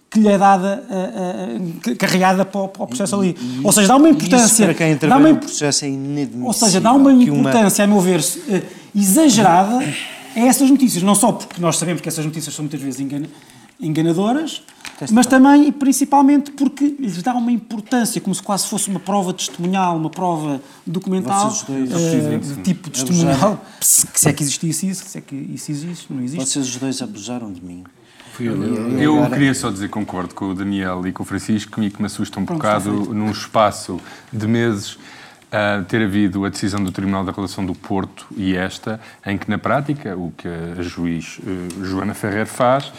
que lhe é dada, uh, uh, carregada para o, para o processo ali. E, ou seja, dá uma importância. Isso para quem dá uma, no processo é inadmissível. Ou seja, dá uma importância, uma... a meu ver, uh, exagerada a essas notícias. Não só porque nós sabemos que essas notícias são muitas vezes engana enganadoras, mas também e principalmente porque lhes dá uma importância, como se quase fosse uma prova testemunhal, uma prova documental, dois, uh, tipo testemunhal, se é que existisse isso, se é que isso existe, não existe. Vocês os dois abusaram de mim. Eu, eu, queria só dizer, concordo com o Daniel e com o Francisco, e que me assusta um Pronto, bocado num espaço de meses uh, ter havido a decisão do Tribunal da Relação do Porto e esta, em que na prática o que a juiz uh, Joana Ferrer faz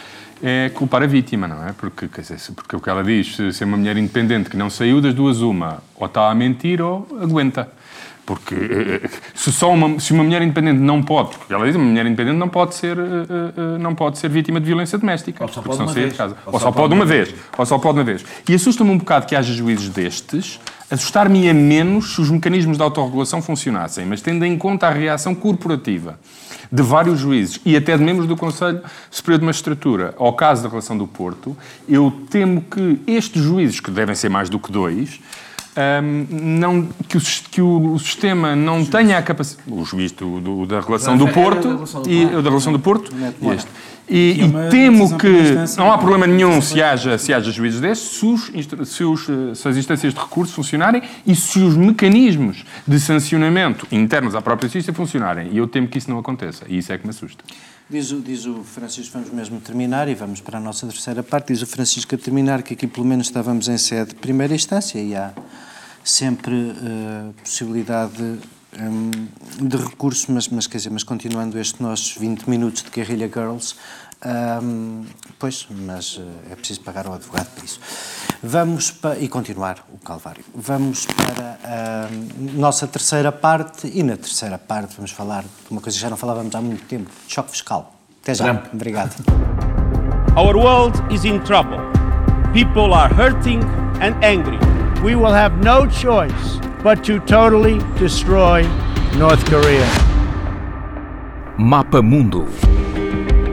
é culpar a vítima, não é? Porque, dizer, porque o que ela diz, se é uma mulher independente que não saiu das duas uma, ou está a mentir ou aguenta. Porque eh, eh, se, só uma, se uma mulher independente não pode, porque ela diz uma mulher independente não pode ser, eh, não pode ser vítima de violência doméstica. Ou só pode uma vez. Casa. Ou, ou, só, pode uma vez. vez. Ou só pode uma vez. E assusta-me um bocado que haja juízes destes, assustar-me a menos se os mecanismos de autorregulação funcionassem, mas tendo em conta a reação corporativa de vários juízes e até de membros do Conselho Superior de Magistratura ao caso da relação do Porto, eu temo que estes juízes, que devem ser mais do que dois, um, não, que, o, que o, sistema não tenha a capacidade. O juiz do, do, da relação do Porto e da relação do Porto e este. E, e temo que não há problema nenhum se haja, se haja juízes desses, se, os, se, os, se as instâncias de recurso funcionarem e se os mecanismos de sancionamento internos à própria justiça funcionarem. E eu temo que isso não aconteça. E isso é que me assusta. Diz o, diz o Francisco, vamos mesmo terminar e vamos para a nossa terceira parte. Diz o Francisco a terminar que aqui pelo menos estávamos em sede de primeira instância e há sempre uh, possibilidade um, de recurso, mas, mas, quer dizer, mas continuando estes nossos 20 minutos de Guerrilla Girls, um, pois, mas uh, é preciso pagar ao advogado por isso. Vamos para, e continuar o calvário. Vamos para a nossa terceira parte e na terceira parte vamos falar de uma coisa que já não falávamos há muito tempo, choque fiscal. Até já. Trump. Obrigado. <laughs> Our world is in trouble. People are hurting and angry. We will have no choice but to totally destroy North Korea. Mapa Mundo.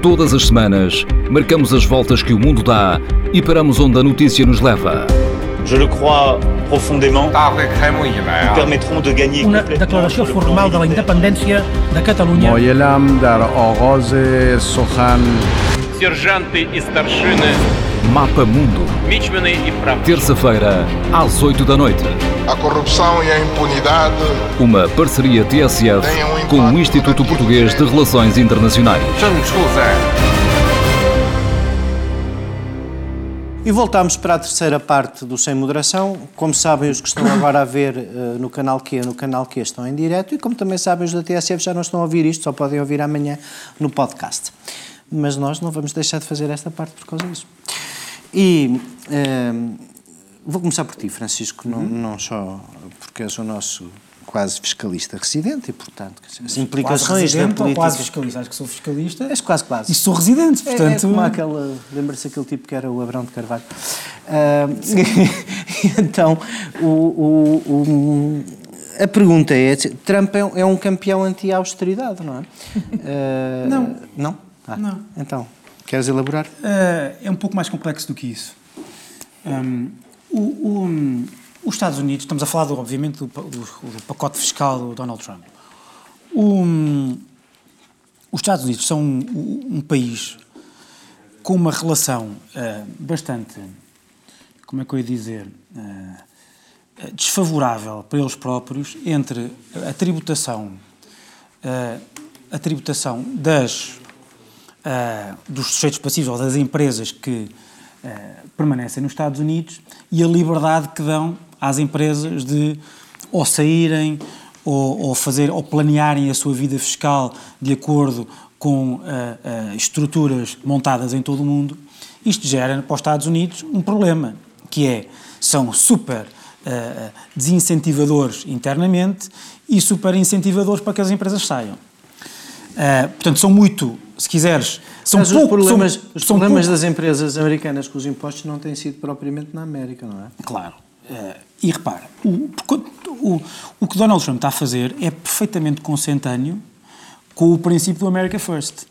Todas as semanas, marcamos as voltas que o mundo dá e paramos onde a notícia nos leva. Je le crois profondément. Permettront de gagner Una declaració formal de la independència de Catalunya. Moyelam dar ogoze sohan. Sergente i starshine. Mapa Mundo. Terça-feira, às 8 da noite. A corrupção e a impunidade. Uma parceria TSF um com o Instituto Português de Relações Internacionais. E voltamos para a terceira parte do Sem Moderação. Como sabem, os que estão agora a ver uh, no canal Q, no canal Q estão em direto e como também sabem, os da TSF já não estão a ouvir isto, só podem ouvir amanhã no podcast. Mas nós não vamos deixar de fazer esta parte por causa disso. E uh, vou começar por ti, Francisco, não, não só porque és o nosso quase fiscalista residente e, portanto, as implicações da política... quase fiscalista, acho que sou fiscalista. És quase, quase. E sou residente, portanto... É, é como aquela... Lembra-se aquele tipo que era o Abrão de Carvalho. Uh, <laughs> então, o, o, o, a pergunta é, Trump é, é um campeão anti-austeridade, não é? Uh, <laughs> não. Não? Ah, não. Então, queres elaborar? Uh, é um pouco mais complexo do que isso. Um, o os Estados Unidos, estamos a falar, do, obviamente, do, do, do, pacote fiscal do Donald Trump. os Estados Unidos são um, um, país com uma relação uh, bastante, como é que eu ia dizer, uh, desfavorável para eles próprios entre a tributação, uh, a tributação das, dos sujeitos passivos ou das empresas que permanecem nos Estados Unidos e a liberdade que dão às empresas de ou saírem ou, ou, fazer ou planearem a sua vida fiscal de acordo com uh, uh, estruturas montadas em todo o mundo, isto gera para os Estados Unidos um problema, que é, são super uh, desincentivadores internamente e super incentivadores para que as empresas saiam. Portanto, são muito, se quiseres, são Mas pouco, os problemas, são, os são problemas pouco, das empresas americanas com os impostos não têm sido propriamente na América, não é? Claro. E repara, o, o, o que Donald Trump está a fazer é perfeitamente consentâneo com o princípio do America First.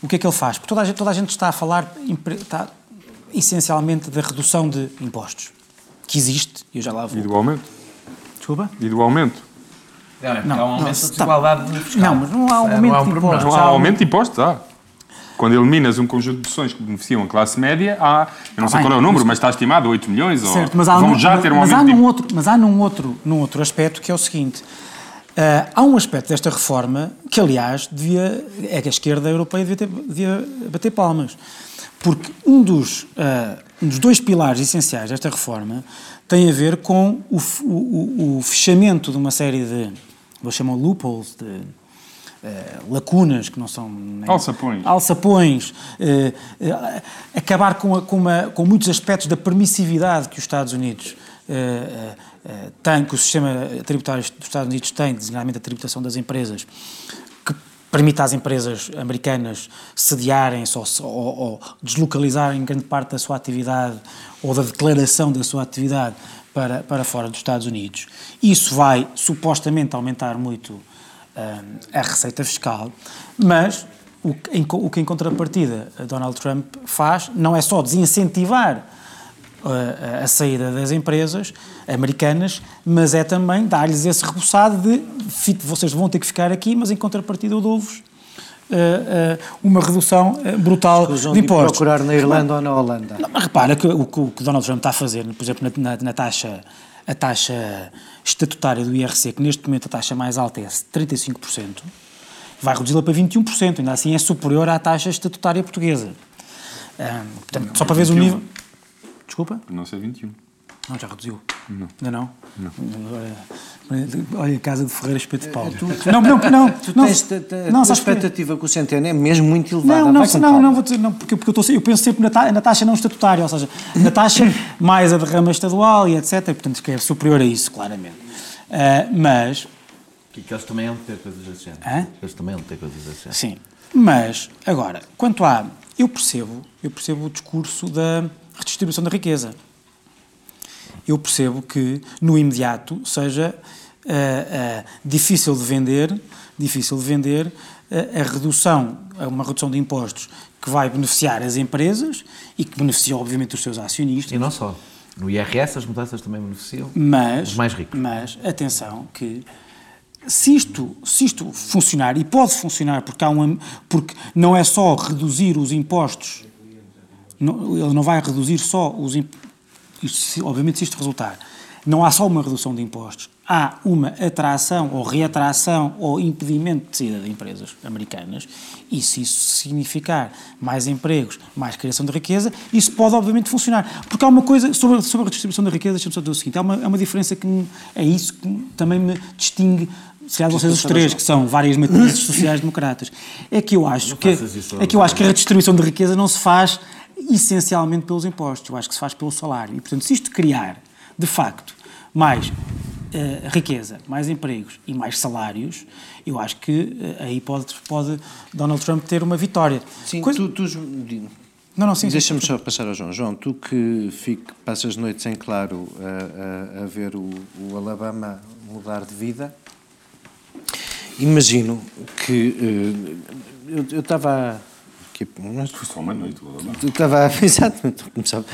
O que é que ele faz? Porque toda a gente, toda a gente está a falar está, essencialmente da redução de impostos, que existe, e eu já lá vou. E do aumento? Desculpa? E do aumento? Realmente, não, há um aumento não, de desigualdade tá, fiscal. Não, mas não há um aumento não há um de impostos. Não há aumento de impostos, há. Quando eliminas um conjunto de ações que beneficiam a classe média, há, eu não ah, sei bem, qual é o número, mas está estimado a 8 milhões, certo, ou mas há vão um, já ter um mas aumento... Há num outro, mas há num outro, num outro aspecto que é o seguinte, uh, há um aspecto desta reforma que, aliás, devia, é que a esquerda europeia devia, ter, devia bater palmas, porque um dos, uh, um dos dois pilares essenciais desta reforma tem a ver com o, o, o fechamento de uma série de, vou chamar loopholes, de Uh, lacunas que não são nem, alçapões, alçapões uh, uh, acabar com, a, com, uma, com, muitos aspectos da permissividade que os Estados Unidos têm, que o sistema tributário dos Estados Unidos tem, designadamente a tributação das empresas, que permite às empresas americanas sediarem-se ou, ou, ou deslocalizarem grande parte da sua atividade ou da declaração da sua atividade para, para fora dos Estados Unidos. Isso vai supostamente aumentar muito a receita fiscal, mas o em, o que em contrapartida Donald Trump faz não é só desincentivar a, a saída das empresas americanas, mas é também dar-lhes esse reboçado de vocês vão ter que ficar aqui, mas em contrapartida eu dou-vos Uh, uh, uma redução uh, brutal de impostos. procurar na Irlanda ou na Holanda. Não, mas repara que o, que o Donald Trump está a fazer, por exemplo, na, na, na taxa a taxa estatutária do IRC, que neste momento a taxa mais alta é 35%, vai reduzi-la para 21%, ainda assim é superior à taxa estatutária portuguesa. portanto, não, só para ver o nível... Desculpa? Não sei 21. Não, já reduziu. Não. Ainda não? Não. Olha, a casa de Ferreira Espeto de Paulo. não, não, não. <laughs> Tu não, tens, a, não, tua expectativa com o Centeno é mesmo muito elevada. Não, não, não, não, vou dizer, não porque, porque eu, estou, eu penso sempre na, ta, na taxa não estatutária, ou seja, na taxa <laughs> mais a derrama estadual e etc. Portanto, que é superior a isso, claramente. Uh, mas... Que eles também vão ter coisas desse género. Hã? Eles também vão ter coisas desse género. Sim. Mas, agora, quanto a... Eu percebo, eu percebo o discurso da redistribuição da riqueza eu percebo que no imediato seja uh, uh, difícil de vender, difícil de vender uh, a redução, uma redução de impostos que vai beneficiar as empresas e que beneficia obviamente os seus acionistas. E não só. No IRS as mudanças também beneficiam mas, os mais ricos. Mas, atenção, que se isto, se isto funcionar, e pode funcionar porque, há um, porque não é só reduzir os impostos, não, ele não vai reduzir só os impostos, isto, obviamente, se isto resultar, não há só uma redução de impostos, há uma atração ou reatração ou impedimento de saída de empresas americanas e se isso significar mais empregos, mais criação de riqueza, isso pode obviamente funcionar. Porque há uma coisa sobre, sobre a redistribuição da riqueza, deixa-me só dizer o seguinte, há uma, há uma diferença que me, é isso que também me distingue se calhar vocês os três, que são várias matrizes sociais-democratas, é que eu acho que, é que eu acho que a redistribuição de riqueza não se faz essencialmente pelos impostos, eu acho que se faz pelo salário. E, portanto, se isto criar, de facto, mais Uh, riqueza, mais empregos e mais salários, eu acho que uh, aí pode, pode Donald Trump ter uma vitória. Sim, Coisa... tu, tu... Não, não, sim, Deixa-me só passar ao João. João, tu que fico, passas noites em claro a, a, a ver o, o, Alabama mudar de vida, imagino que uh, eu estava Tipo, mas foi só uma noite, o Alabama. Estava, <laughs> exato, começava,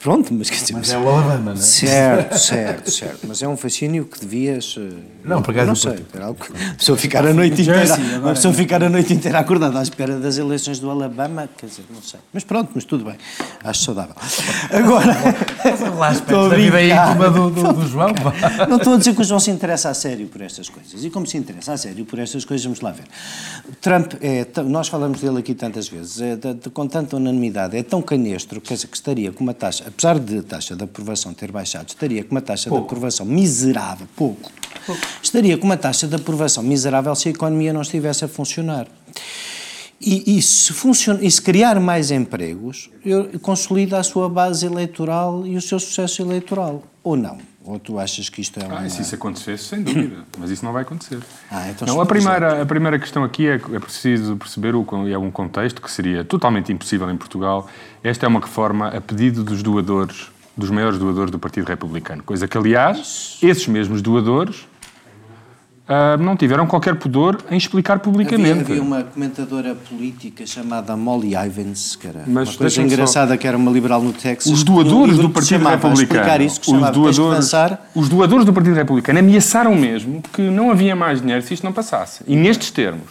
pronto, mas quer dizer. Mas é o Alabama, não é? Certo, certo, certo. Mas é um fascínio que devias. Eh, não, por acaso não sei. Era algo que, a pessoa ficar a noite inteira. Uma pessoa ficar a noite inteira acordada à espera das eleições do Alabama, quer dizer, não sei. Mas pronto, mas tudo bem. Acho saudável. Agora. lá <laughs> estou a vida íntima do, do, do João. Não estou a dizer que o João se interessa a sério por estas coisas. E como se interessa a sério por estas coisas, vamos lá ver. Trump é. Nós falamos dele aqui tantas vezes vezes, é de, de, com tanta unanimidade, é tão canestro, dizer, que estaria com uma taxa, apesar de a taxa de aprovação ter baixado, estaria com uma taxa pouco. de aprovação miserável, pouco, pouco, estaria com uma taxa de aprovação miserável se a economia não estivesse a funcionar. E, e, se funciona, e se criar mais empregos, consolida a sua base eleitoral e o seu sucesso eleitoral, ou não? Ou tu achas que isto é uma... Ah, se isso acontecesse, sem dúvida, <clears throat> mas isso não vai acontecer. Ah, então não, a, primeira, a primeira questão aqui é, é preciso perceber o, é um contexto que seria totalmente impossível em Portugal. Esta é uma reforma a pedido dos doadores, dos maiores doadores do Partido Republicano, coisa que, aliás, esses mesmos doadores uh, não tiveram qualquer pudor em explicar publicamente. Havia, havia, uma comentadora política chamada Molly Ivans, que era Mas uma coisa engraçada, só... que era uma liberal no Texas. Os doadores do Partido Republicano. Isso, os, doadores, os doadores do Partido Republicano ameaçaram mesmo que não havia mais dinheiro se isto não passasse. E nestes termos.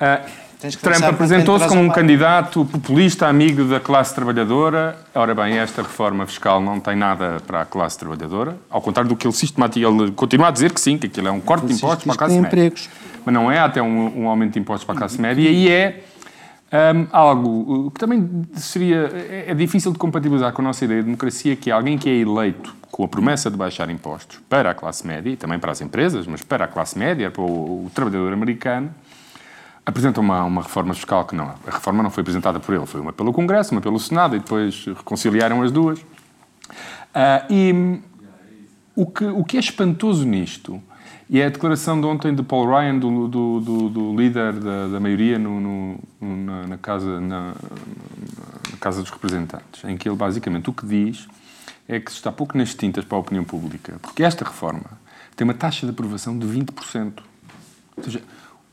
Uh, Trump apresentou-se como um candidato populista, amigo da classe trabalhadora. Ora bem, esta reforma fiscal não tem nada para a classe trabalhadora, ao contrário do que ele sistematicamente ele continua a dizer que sim, que aquilo é um corte de impostos para a classe média. Empregos. Mas não é até um, um, aumento de impostos para a classe média e é um, algo uh, que também seria é, é difícil de compatibilizar com a nossa ideia de democracia, que é alguém que é eleito com a promessa de baixar impostos para a classe média e também para as empresas, mas para a classe média, para o, o trabalhador americano apresenta uma, uma reforma fiscal que não. A reforma não foi apresentada por ele, foi uma pelo Congresso, uma pelo Senado e depois reconciliaram as duas. Uh, e o que, o que é espantoso nisto e é a declaração de ontem de Paul Ryan, do, do, do, do líder da, da maioria no, no, na, na, casa, na, na, Casa dos Representantes, em que ele basicamente o que diz é que está pouco nas tintas para a opinião pública, porque esta reforma tem uma taxa de aprovação de 20%. Ou seja,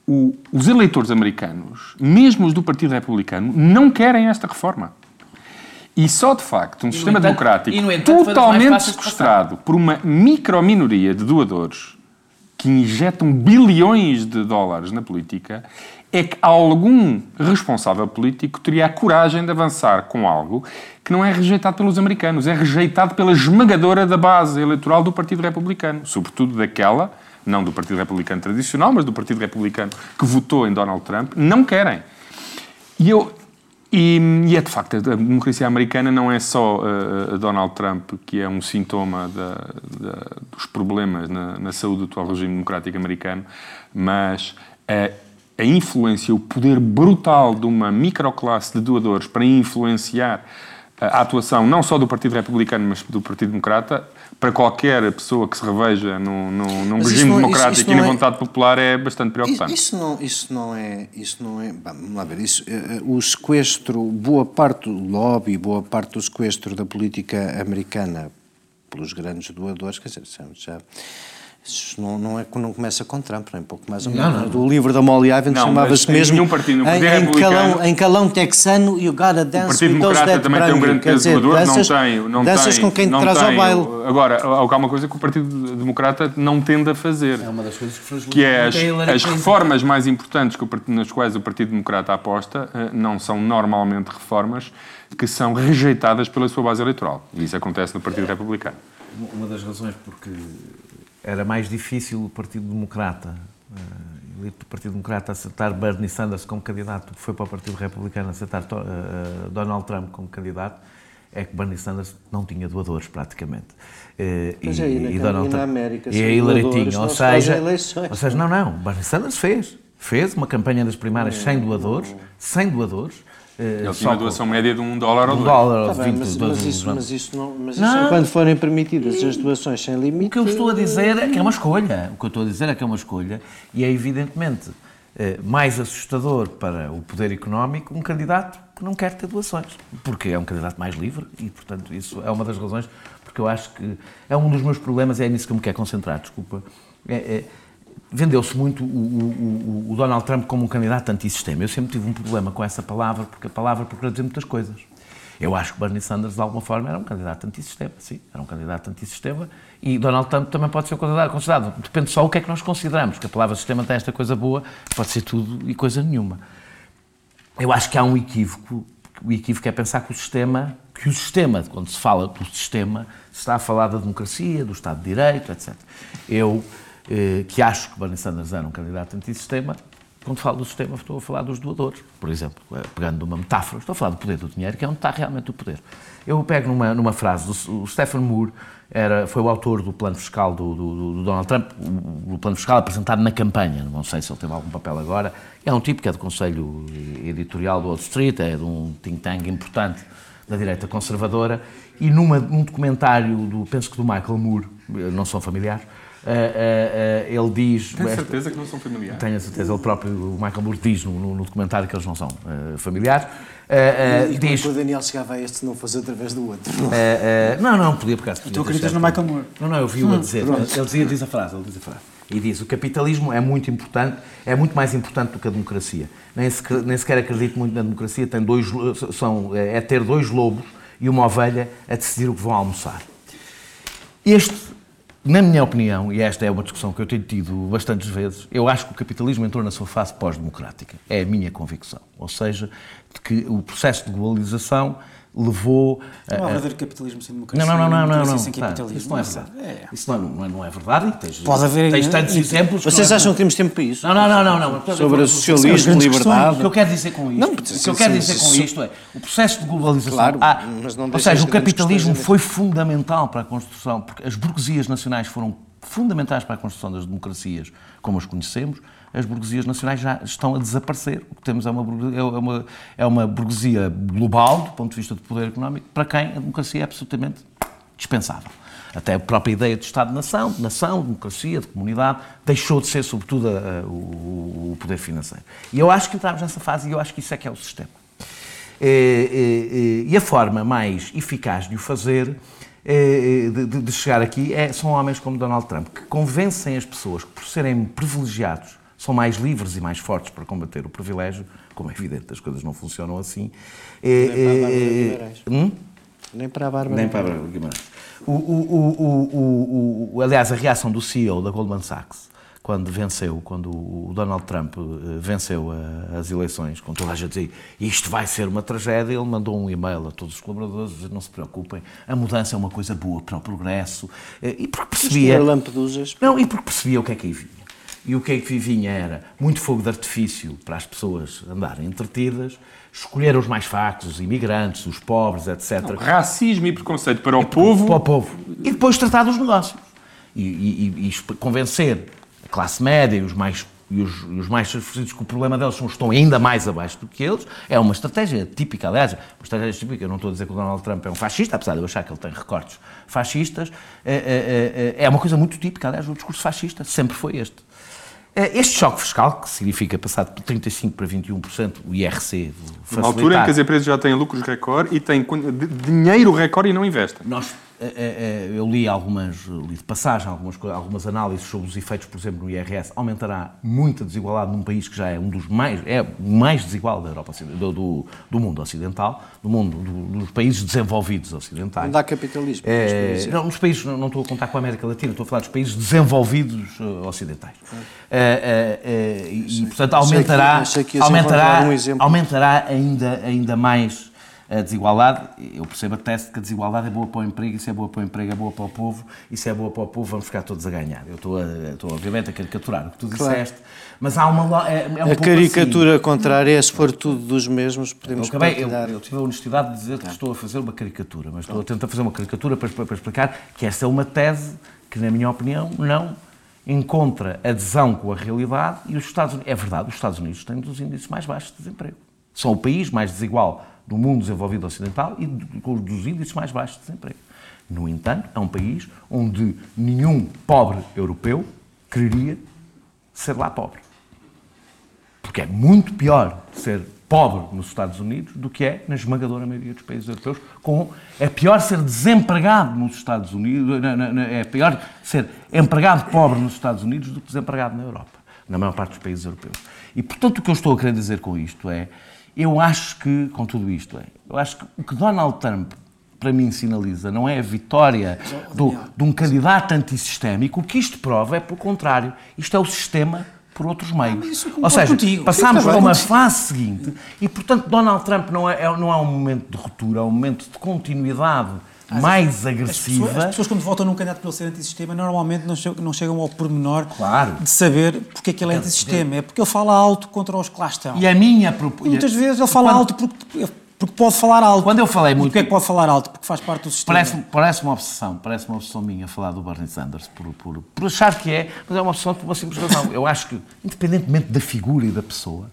o, os eleitores americanos, mesmo os do Partido Republicano, não querem esta reforma. E só, de facto, um sistema entanto, democrático entanto, totalmente sequestrado por uma micro-minoria de doadores que injetam bilhões de dólares na política, é que algum responsável político teria a coragem de avançar com algo que não é rejeitado pelos americanos, é rejeitado pela esmagadora da base eleitoral do Partido Republicano, sobretudo daquela não do Partido Republicano tradicional, mas do Partido Republicano que votou em Donald Trump, não querem. E eu. E, e é de facto, a democracia americana não é só uh, Donald Trump, que é um sintoma da, da, dos problemas na, na, saúde do atual regime democrático americano, mas uh, a influência, o poder brutal de uma microclasse de doadores para influenciar a atuação não só do Partido Republicano, mas do Partido Democrata, para qualquer pessoa que se reveja num, num, num regime não, democrático isso, isso e na é, vontade popular é bastante preocupante. Isso não, isso não é, isso não é, vamos lá ver, isso, eh, o sequestro, boa parte do lobby, boa parte do sequestro da política americana pelos grandes doadores, quer dizer, já isso não, não, é, não começa com Trump, nem pouco mais ou menos. O livro da Molly Ivins chamava-se mesmo um partido, em, em, calão, em calão texano You Gotta Dance with Those That também tem um grande peso danças, não tem, não danças tem, com quem te traz tem, ao baile. Agora, há uma coisa que o Partido Democrata não tende a fazer. É uma das coisas que Que é as, as reformas mais importantes que o, nas quais o Partido Democrata aposta eh, não são normalmente reformas que são rejeitadas pela sua base eleitoral. E isso acontece no Partido Republicano. Uma das razões porque era mais difícil o Partido Democrata, uh, o Partido Democrata aceitar Bernie Sanders como candidato, foi para o Partido Republicano aceitar uh, Donald Trump como candidato, é que Bernie Sanders não tinha doadores praticamente. Mas e, é, e, Donald e na América, e a Hillary tinha, ou seja, ou seja, não, não, Bernie Sanders fez, fez uma campanha das primárias sem doadores, sem doadores, ele tinha uma doação média de um dólar ou um dois. dólar tá 20, mas, mas, isso, mas isso não. Mas isso não. É quando forem permitidas as doações sem limite. O que eu estou a dizer é que é uma escolha. O que eu estou a dizer é que é uma escolha e é evidentemente eh, mais assustador para o poder económico um candidato que não quer ter doações. Porque é um candidato mais livre e, portanto, isso é uma das razões porque eu acho que é um dos meus problemas, é nisso que eu me quero concentrar, desculpa. É, é, vendeu-se muito o, o, o, Donald Trump como um candidato antissistema. Eu sempre tive um problema com essa palavra, porque a palavra procura dizer muitas coisas. Eu acho que Bernie Sanders, de alguma forma, era um candidato antissistema, sim, era um candidato antissistema, e Donald Trump também pode ser considerado. Depende só o que é que nós consideramos, porque a palavra sistema tem esta coisa boa, pode ser tudo e coisa nenhuma. Eu acho que há um equívoco, o equívoco é pensar que o sistema, que o sistema, quando se fala do sistema, se está a falar da democracia, do Estado de Direito, etc. Eu que acho que Bernie Sanders era um candidato antissistema, quando falo do sistema estou a falar dos doadores, por exemplo, eh, pegando uma metáfora, estou a falar do poder do dinheiro, que é onde está realmente o poder. Eu pego numa, numa frase, do, o Stephen Moore era, foi o autor do plano fiscal do, do, do, Donald Trump, o plano fiscal apresentado na campanha, não sei se ele teve algum papel agora, é um tipo que é do conselho editorial do Wall Street, é de um think tank importante da direita conservadora, e numa, num documentário, do, penso que do Michael Moore, não são familiares, Uh, uh, ele diz. Tenho certeza que não são familiares. Tenho a certeza, ele próprio, o Michael Moore, diz no, no, documentário que eles não são familiares. Uh, e diz... o Daniel chegava a este se não fosse através do outro? não, não, podia por Tu acreditas no Michael Moore? Não, não, eu vi-o hum, a dizer. Pronto. Ele dizia, diz a frase, ele diz a frase. E diz: o capitalismo é muito importante, é muito mais importante do que a democracia. Nem sequer, nem sequer acredito muito na democracia, tem dois, são, é ter dois lobos e uma ovelha a decidir o que vão almoçar. Este na minha opinião, e esta é uma discussão que eu tenho tido bastantes vezes, eu acho que o capitalismo entrou na sua fase pós-democrática. É a minha convicção. Ou seja, de que o processo de globalização levou. Não há verdadeiro capitalismo sem democracia. Não, não, não, não. não, sem capitalismo. Isso não é verdade. É. Isso não é, não é verdade. Tens, Pode haver. Tens tantos exemplos. Vocês acham que temos tempo para isso? Não, não, não. não, não. Sobre o socialismo, liberdade. O que eu quero dizer com isto, não, o que eu quero dizer com isto é o processo de globalização. Claro, mas não Ou seja, o capitalismo foi fundamental para a construção, porque as burguesias nacionais foram fundamentais para a construção das democracias como as conhecemos, as burguesias nacionais já estão a desaparecer. O que temos é uma, é uma, é uma burguesia global, do ponto de vista do poder económico, para quem a democracia é absolutamente dispensável. Até a própria ideia de Estado-nação, de nação, de democracia, de comunidade, deixou de ser, sobretudo, a, a, o, o, poder financeiro. E eu acho que entramos nessa fase e eu acho que isso é que é o sistema. E, e, e a forma mais eficaz de o fazer é, é, de, de, chegar aqui é, são homens como Donald Trump, que convencem as pessoas que, por serem privilegiados, são mais livres e mais fortes para combater o privilégio, como é evidente, as coisas não funcionam assim. Nem para a Bárbara Guimarães. Hum? Nem para a Bárbara Nem para a Bárbara Guimarães. O, o, o, aliás, a reação do CEO da Goldman Sachs quando venceu, quando o Donald Trump eh, venceu as eleições, com toda a gente dizer isto vai ser uma tragédia, ele mandou um e-mail a todos os colaboradores dizer não se preocupem, a mudança é uma coisa boa para o progresso. Eh, e porque percebia. Não, e porque percebia o que é que aí vinha. E o que é que vinha era muito fogo de artifício para as pessoas andarem entretidas, escolher os mais fracos, os imigrantes, os pobres, etc. Não, racismo e preconceito para o e povo. Para o povo. E depois tratar dos negócios. E, e, e convencer a classe média e os mais e os, os mais favorecidos que o problema deles são, estão ainda mais abaixo do que eles, é uma estratégia típica, aliás, uma estratégia típica, eu não estou a dizer que o Donald Trump é um fascista, apesar de eu achar que ele tem recortes fascistas, é, é, é, é uma coisa muito típica, aliás, o discurso fascista sempre foi este. Este choque fiscal, que significa passar de 35% para 21% o IRC, Uma altura em que as empresas já têm lucros recorde e têm dinheiro recorde e não investem. Nós é, é, é, eu li algumas, li de passagem, algumas, algumas análises sobre os efeitos, por exemplo, no IRS. Aumentará muita desigualdade num país que já é um dos mais, é mais desigual da Europa, do, do, do mundo ocidental, do mundo, do, dos países desenvolvidos ocidentais. Não dá capitalismo. É, não, nos países, não, estou a contar com a América Latina, estou a falar dos países desenvolvidos uh, ocidentais. É, é, e, portanto, aumentará, aumentará, um aumentará ainda, ainda mais a desigualdade, eu percebo a tese de que a desigualdade é boa para o emprego, e se é boa para o emprego é boa para o povo, e se é boa para o povo vamos ficar todos a ganhar. Eu estou, a, estou obviamente a caricaturar o que tu disseste, claro. mas há uma... É, é um a caricatura assim. contrária é se for tudo dos mesmos, podemos eu, acabei, eu, eu, tive a honestidade de dizer que estou a fazer uma caricatura, mas estou a tentar fazer uma caricatura para, para, para explicar que essa é uma tese que, na minha opinião, não encontra adesão com a realidade e os Estados Unidos... É verdade, os Estados Unidos têm um dos índices mais baixos de desemprego. São o país mais desigual do mundo desenvolvido ocidental e com dos índices mais baixos de desemprego. No entanto, é um país onde nenhum pobre europeu quereria ser lá pobre. Porque é muito pior ser pobre nos Estados Unidos do que é na esmagadora maioria dos países europeus. Com, é pior ser desempregado nos Estados Unidos, é pior ser empregado pobre nos Estados Unidos do que desempregado na Europa, na maior parte dos países europeus. E, portanto, o que eu estou a querer dizer com isto é, eu acho que, com tudo isto, é, eu acho que o que Donald Trump para mim sinaliza não é a vitória do, de um candidato antissistémico, o que isto prova é, pelo contrário, isto é o sistema por outros meios. Ah, Ou seja, contigo. passámos para uma fase seguinte e, portanto, Donald Trump não é, é, não é um momento de ruptura, é um momento de continuidade ah, mais agressiva. As pessoas, as pessoas, quando votam num candidato pelo ser antissistema, normalmente não chegam, não chegam ao pormenor claro. de saber porque é que ele é antissistema. É porque ele fala alto contra os que lá estão. E a minha proposta. Muitas vezes ele fala quando... alto porque porque pode falar alto. Quando eu falei muito. Porquê é que pode falar alto? Porque faz parte do sistema. Parece, parece uma obsessão, parece uma obsessão minha falar do Bernie Sanders, por, por, por achar que é, mas é uma obsessão por uma simples razão. Eu acho que, independentemente da figura e da pessoa,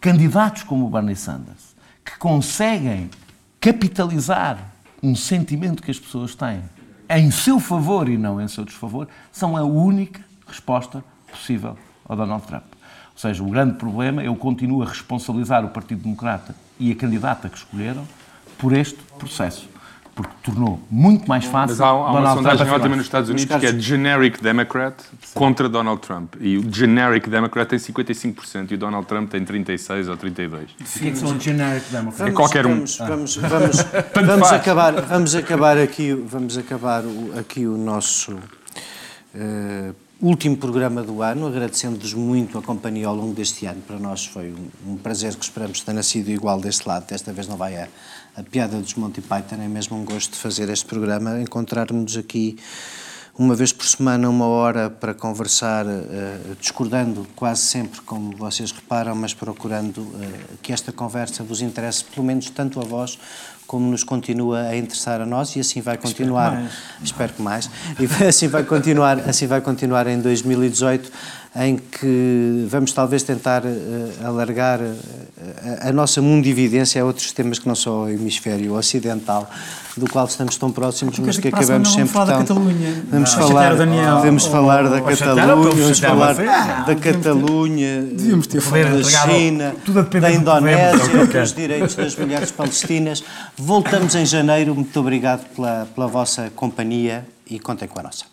candidatos como o Bernie Sanders, que conseguem capitalizar um sentimento que as pessoas têm em seu favor e não em seu desfavor, são a única resposta possível ao Donald Trump. Ou seja, o grande problema, eu continuo a responsabilizar o Partido Democrata e a candidata que escolheram por este processo. Porque tornou muito mais fácil. Mas há, há uma sondagem ótima nos Estados Unidos que é Generic Democrat contra Donald Trump. E o Generic Democrat tem 55% e o Donald Trump tem 36% ou 32%. O que é que são Generic Democrats? É qualquer um. Vamos, vamos, <laughs> vamos, vamos acabar, vamos acabar, aqui, vamos acabar o, aqui o nosso. Uh, último programa do ano, agradecendo-vos muito a companhia ao longo deste ano. Para nós foi um, um prazer que esperamos que tenha sido igual deste lado. Desta vez não vai a, a piada dos Monty Python, é mesmo um gosto de fazer este programa, encontrarmos aqui uma vez por semana, uma hora para conversar, uh, discordando quase sempre, como vocês reparam, mas procurando uh, que esta conversa vos interesse, pelo menos tanto a vós como nos continua a interessar a nós e assim vai continuar. Espero que mais. Espero que mais. E <laughs> assim vai continuar, assim vai continuar em 2018 em que vamos talvez tentar uh, alargar uh, a nossa mundividência a outros temas que não são o hemisfério ocidental, do qual estamos tão próximos, mas que acabamos sempre falar tão... Da Catalunha. Vamos não. falar, vamos falar da Catalunha, vamos falar da Catalunha, da China, da Indonésia, dos direitos das mulheres palestinas. Voltamos em janeiro. Muito obrigado pela, pela vossa companhia e contem com a nossa.